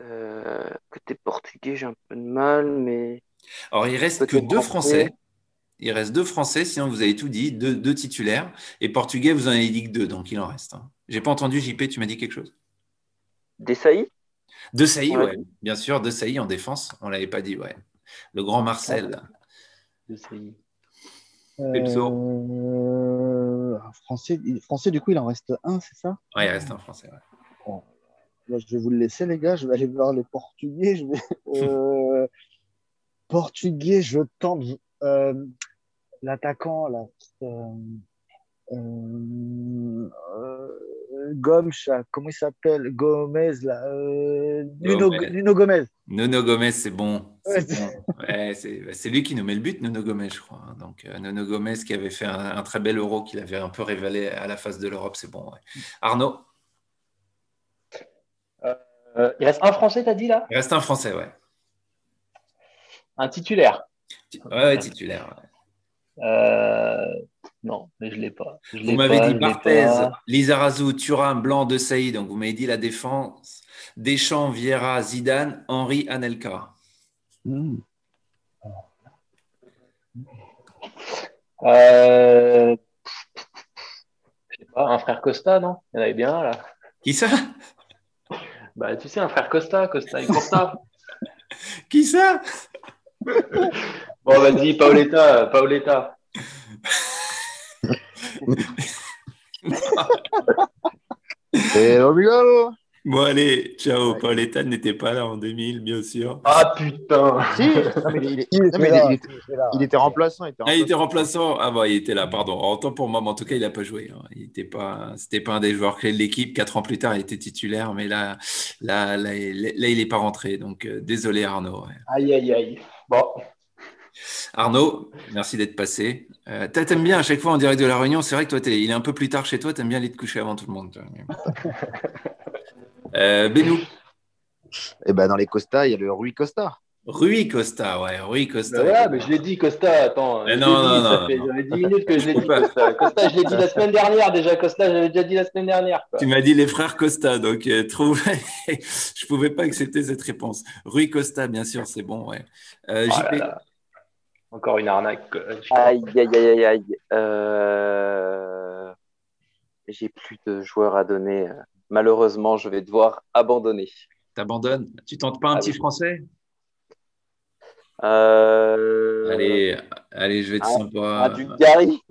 Speaker 5: Euh, côté portugais, j'ai un peu de mal, mais
Speaker 2: Alors, il reste que deux
Speaker 5: français.
Speaker 2: Il reste deux Français, sinon vous avez tout dit, deux, deux titulaires. Et Portugais, vous en avez dit que deux, donc il en reste. Hein. J'ai pas entendu, JP, tu m'as dit quelque chose?
Speaker 5: Desailly?
Speaker 2: De Sailly,
Speaker 5: Ouais.
Speaker 2: Bien sûr, De Sailly en défense, on l'avait pas dit, ouais. Le grand Marcel. Pepso.
Speaker 6: Euh, un français, français, du coup, il en reste un, c'est ça?
Speaker 2: Ouais, il reste un Français. ouais.
Speaker 6: Là, je vais vous le laisser, les gars. Je vais aller voir les Portugais. Je vais... [LAUGHS] euh, Portugais, je tente euh, l'attaquant, là. Euh, euh, Gomes, comment il s'appelle? Gomez, là. euh, Nuno,
Speaker 2: Gomez.
Speaker 6: Nuno Gomez.
Speaker 2: Nuno Gomez, c'est bon.
Speaker 6: Ouais,
Speaker 2: C'est bon. Ouais, c'est bah, c'est lui qui nous met le but, Nuno Gomez, je crois. hein. Donc, euh, Nuno Gomez qui avait fait un, un très bel euro, qu'il avait un peu révélé à la face de l'Europe, c'est bon. ouais. Arnaud,
Speaker 3: Euh, il reste un Français, t'as dit là?
Speaker 2: Il reste un Français, ouais.
Speaker 3: Un titulaire.
Speaker 2: Ouais, ouais, titulaire.
Speaker 3: Euh, Non, mais je l'ai pas. Je
Speaker 2: Vous m'avez dit Barthez. Lizarazu, Thuram, Blanc, De Sailly. Donc, vous m'avez dit la défense. Deschamps, Vieira, Zidane, Henri, Anelka.
Speaker 6: Hmm.
Speaker 3: Euh... Je sais pas, un frère Costa, non? Il y en avait bien un, là.
Speaker 2: Qui ça?
Speaker 3: Bah, tu sais, un frère Costa, Costa et Costa. [LAUGHS]
Speaker 2: Qui ça? [LAUGHS]
Speaker 3: bon, vas-y, Paoletta, Paoletta. [LAUGHS]
Speaker 4: Et au Miguel
Speaker 2: Bon, allez, ciao. Paul Etan n'était pas là en 2000, bien sûr.
Speaker 3: Ah putain
Speaker 4: Si Non, mais il,
Speaker 6: était là,
Speaker 4: il était- remplaçant. Il était
Speaker 2: Ah, il était
Speaker 4: remplaçant.
Speaker 2: remplaçant. Ah, bon, il était là, pardon. En temps pour moi, mais en tout cas, il n'a pas joué. hein. Il était pas, c'était pas un des joueurs clés de l'équipe. Quatre ans plus tard, il était titulaire, mais là, là, là, il- là, il n'est pas rentré. Donc, euh, désolé, Arnaud. ouais.
Speaker 3: Aïe, aïe, aïe. Bon,
Speaker 2: Arnaud, merci d'être passé. Euh, t'aimes bien à chaque fois en direct de la Réunion. C'est vrai que toi, il est un peu plus tard chez toi. T'aimes bien aller te coucher avant tout le monde. [LAUGHS] Euh, Benou,
Speaker 4: Et ben dans les Costa, il y a le Rui Costa.
Speaker 2: Rui Costa, ouais, Rui Costa.
Speaker 3: voilà, mais je l'ai dit, Costa, attends.
Speaker 2: Mais non, non,
Speaker 3: dit, ça
Speaker 2: non,
Speaker 3: fait-
Speaker 2: non.
Speaker 3: J'avais 10 minutes que je l'ai [LAUGHS] dit,
Speaker 2: pas.
Speaker 3: Costa. Costa, je l'ai dit la [LAUGHS] semaine dernière déjà. Costa, j'avais déjà dit la semaine dernière. quoi.
Speaker 2: Tu m'as dit les frères Costa, donc euh, trouve... je pouvais pas accepter cette réponse. Rui Costa, bien sûr, c'est bon, ouais. Euh,
Speaker 3: Oh
Speaker 2: JP,
Speaker 3: là là. Encore une arnaque.
Speaker 5: Aïe, aïe, aïe, aïe, aïe. Euh, J'ai plus de joueurs à donner. Malheureusement, je vais devoir abandonner.
Speaker 2: t'abandonnes? Tu tentes pas un
Speaker 5: Ah
Speaker 2: petit
Speaker 5: oui.
Speaker 2: français?
Speaker 5: Euh...
Speaker 2: Allez, allez, je vais être
Speaker 5: Ah,
Speaker 2: sympa.
Speaker 5: Ah, du Gary. [LAUGHS]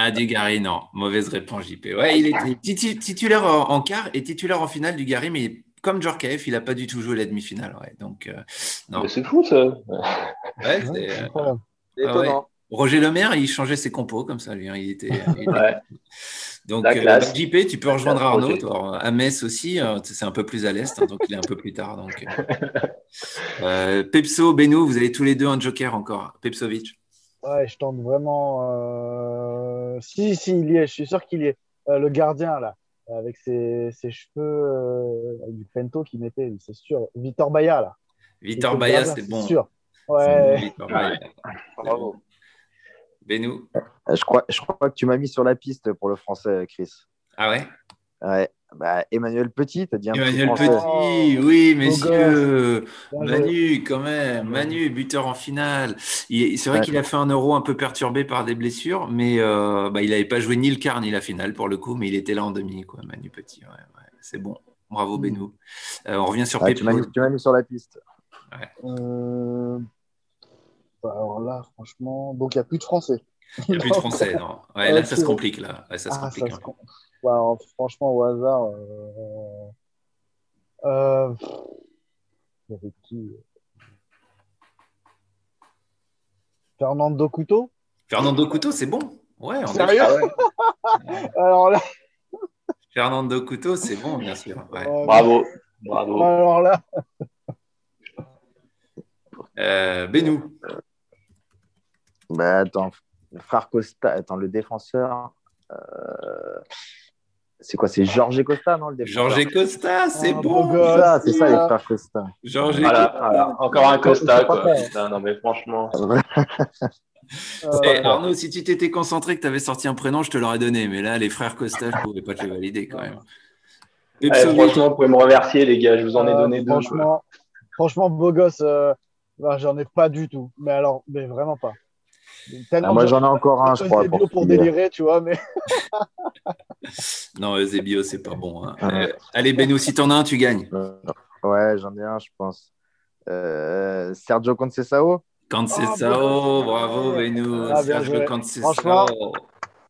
Speaker 2: Ah, du Gary, non. Mauvaise réponse, JP. Ouais, il était titu- titulaire en en quart et titulaire en finale du Gary, mais comme Djorkaeff, il n'a pas du tout joué la demi-finale. Ouais. Donc, euh, non.
Speaker 3: Mais c'est fou, ça.
Speaker 2: Ouais, c'est, euh, ouais. Roger Lemaire, il changeait ses compos comme ça, lui. hein. Il était, il était-
Speaker 3: Ouais.
Speaker 2: Donc,
Speaker 3: La
Speaker 2: euh, JP, tu peux rejoindre Arnaud. Toi, à Metz aussi, euh, c'est un peu plus à l'est, hein, donc il est un peu plus tard. Donc, euh. [LAUGHS] Euh, Pepso, Benou, vous avez tous les deux un joker encore. Pepsovic.
Speaker 6: Ouais, je tente vraiment. euh, Si, si, il y est. Je suis sûr qu'il y est. Euh, le gardien, là, avec ses, ses cheveux, euh, avec du pento qu'il mettait, c'est sûr. Victor Baya, là.
Speaker 2: Victor Baya, c'est bon.
Speaker 6: sûr. Ouais.
Speaker 2: Victor Baya.
Speaker 5: Bravo.
Speaker 2: Benou.
Speaker 4: Euh, Je crois, je crois que tu m'as mis sur la piste pour le français, Chris.
Speaker 2: Ah ouais?
Speaker 4: Ouais. Bah, Emmanuel Petit, t'as dit un
Speaker 2: Emmanuel. Petit, oui, messieurs. Manu, quand même. Manu, buteur en finale. Il- C'est vrai
Speaker 4: Ouais.
Speaker 2: qu'il a fait un euro un peu perturbé par des blessures, mais euh, bah, il n'avait pas joué ni le quart ni la finale pour le coup, mais il était là en demi, quoi, Manu Petit. Ouais, ouais, c'est bon. Bravo, Benou. Euh, on revient sur
Speaker 4: mis, tu m'as mis sur la piste.
Speaker 6: Euh, bah, alors là, franchement, donc il n'y a plus de français.
Speaker 2: Il n'y a plus de français, non. Ouais, là, ça se complique, là. Ouais, ça se
Speaker 6: Ah,
Speaker 2: complique.
Speaker 6: ça se
Speaker 2: hein.
Speaker 6: com- Bah, alors, franchement, au hasard. Euh... Euh... pff, Il y avait qui Fernando Couto?
Speaker 2: Fernando Couto, c'est bon. Ouais, on
Speaker 6: Sérieux?
Speaker 2: Ah ouais. [LAUGHS]
Speaker 6: Alors là, [LAUGHS]
Speaker 2: Fernando Couto, c'est bon, bien sûr. Ouais.
Speaker 6: euh,
Speaker 3: Bravo. Bravo.
Speaker 6: alors là,
Speaker 2: Euh, Benou.
Speaker 4: Bah, attends, le frère Costa, attends, le défenseur. euh, C'est quoi C'est Georges Costa, non le défenseur
Speaker 2: Georges Costa, c'est
Speaker 6: Ah,
Speaker 2: bon.
Speaker 6: beau gosse.
Speaker 4: C'est ça, c'est ça, les frères Costa.
Speaker 2: Georges
Speaker 3: Voilà,
Speaker 2: Costa.
Speaker 3: voilà. Encore un Costa, quoi. Putain, non, mais franchement.
Speaker 6: euh,
Speaker 2: Eh, Arnaud, si tu t'étais concentré que tu avais sorti un prénom, je te l'aurais donné. Mais là, les frères Costa, je ne pouvais pas te le valider quand même.
Speaker 3: Eh, franchement, vous pouvez me remercier, les gars. Je vous en ai
Speaker 6: euh,
Speaker 3: donné deux. quoi.
Speaker 6: franchement, franchement, beau gosse, euh, bah, j'en ai pas du tout. Mais alors, mais vraiment pas.
Speaker 4: Ah, moi, j'en ai encore un, je crois.
Speaker 6: Eusebio
Speaker 4: pour
Speaker 6: pour délirer, tu vois, mais [LAUGHS]
Speaker 2: Non, Eusebio, c'est pas bon. hein.
Speaker 4: Ouais.
Speaker 2: Euh, allez, Beno, si t'en as un, tu gagnes.
Speaker 4: Euh, Ouais, j'en ai un, je pense. Euh, Sergio Conceição
Speaker 2: Cancesao, bravo, Beno.
Speaker 6: Ah,
Speaker 2: Sergio
Speaker 6: joué.
Speaker 2: Cancesao.
Speaker 6: Franchement,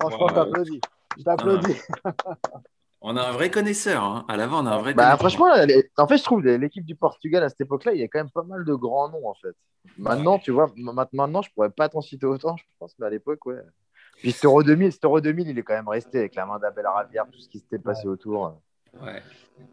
Speaker 6: franchement,
Speaker 2: Ouais.
Speaker 6: t'applaudis. Je t'applaudis. [LAUGHS]
Speaker 2: On a un vrai connaisseur. hein. À l'avant, on a un vrai
Speaker 4: Bah,
Speaker 2: connaisseur.
Speaker 4: franchement, les- en fait, je trouve l'équipe du Portugal à cette époque-là, il y a quand même pas mal de grands noms, en fait. Maintenant, tu vois, ma- maintenant, je pourrais pas t'en citer autant, je pense, mais à l'époque, ouais. Puis cet Euro 2000, cet Euro 2000, il est quand même resté avec la main d'Abel Ravière, tout ce qui s'était passé autour.
Speaker 2: Ouais.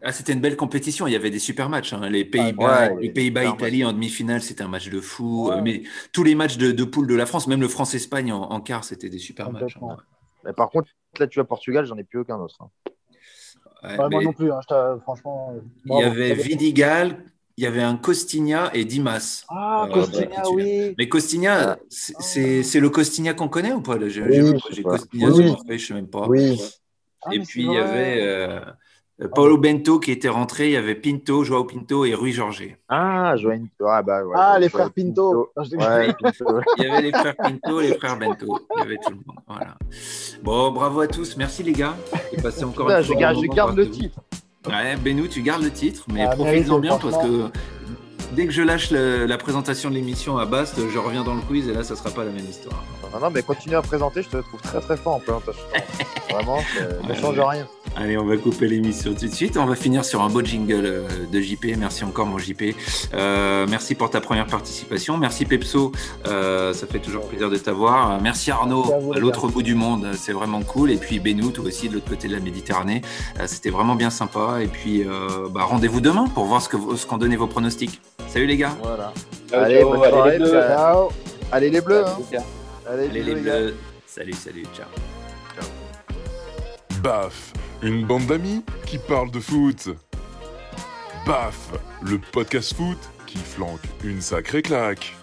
Speaker 2: Ah, c'était une belle compétition. Il y avait des super matchs. hein. Les Pays-Bas,
Speaker 4: Ouais,
Speaker 2: les Pays-Bas, Italie en demi-finale, c'était un match de fou. Euh, Mais tous les matchs de, de poule de la France, même le France-Espagne en, en quart, c'était des super matchs. Hein.
Speaker 4: Mais par contre, là, tu vois, Portugal, j'en ai plus aucun autre. hein.
Speaker 2: Ouais,
Speaker 6: Bah, moi non plus, hein, franchement. euh,
Speaker 2: il y avait Vidigal, il y avait un Costinha et Dimas.
Speaker 6: Ah,
Speaker 2: Euh,
Speaker 6: Costinha,
Speaker 2: bah,
Speaker 6: oui.
Speaker 2: Mais Costinha, c'est- c'est c'est le Costinha qu'on connaît ou pas? Là J'ai
Speaker 4: Oui.
Speaker 2: Costinha
Speaker 4: Oui,
Speaker 2: sur je sais même pas.
Speaker 4: Oui.
Speaker 6: Ah,
Speaker 2: et puis il y avait euh, Paulo Bento qui était rentré, il y avait Pinto, Joao Pinto et Rui Jorge.
Speaker 4: Ah, Joël. Ah, bah, ouais,
Speaker 6: Ah, les frères Pinto.
Speaker 4: Ouais, Pinto. [LAUGHS]
Speaker 2: Il y avait les frères Pinto, les frères Bento. Il y avait tout le monde. Voilà. Bon, bravo à tous. Merci les gars. Et passez encore
Speaker 4: Putain,
Speaker 2: une
Speaker 4: je
Speaker 2: fois un
Speaker 4: garde, je garde le titre.
Speaker 2: Ouais, Benou, tu gardes le titre, mais
Speaker 6: Ah,
Speaker 2: profites-en
Speaker 6: mérité,
Speaker 2: bien parce que. Dès que je lâche le- la présentation de l'émission à Bast, je reviens dans le quiz et là, ça sera pas la même histoire.
Speaker 4: Non, non, mais continue à présenter, je te trouve très très fort en présentation. [LAUGHS] Vraiment, ça ne change rien.
Speaker 2: Allez, on va couper l'émission tout de suite. On va finir sur un beau jingle euh, de JP. Merci encore, mon JP. Euh, merci pour ta première participation. Merci Pepso. Euh, ça fait toujours plaisir de t'avoir. Merci Arnaud,
Speaker 6: Merci à
Speaker 2: l'autre bout du monde. C'est vraiment cool. Et puis Benou, toi aussi, de l'autre côté de la Méditerranée. Euh, C'était vraiment bien sympa. Et puis, bah, rendez-vous demain pour voir ce qu'ont donné vos pronostics. Salut les gars.
Speaker 4: Voilà.
Speaker 3: Ciao,
Speaker 4: Allez,
Speaker 3: ciao,
Speaker 4: bonne
Speaker 3: allez,
Speaker 4: soirée,
Speaker 3: les bleus.
Speaker 6: Ciao.
Speaker 4: Allez les bleus. hein.
Speaker 3: Salut, les gars.
Speaker 4: Allez,
Speaker 2: les bleus. Salut, salut, ciao.
Speaker 1: Baf, une bande d'amis qui parle de foot. Baf, le podcast foot qui flanque une sacrée claque.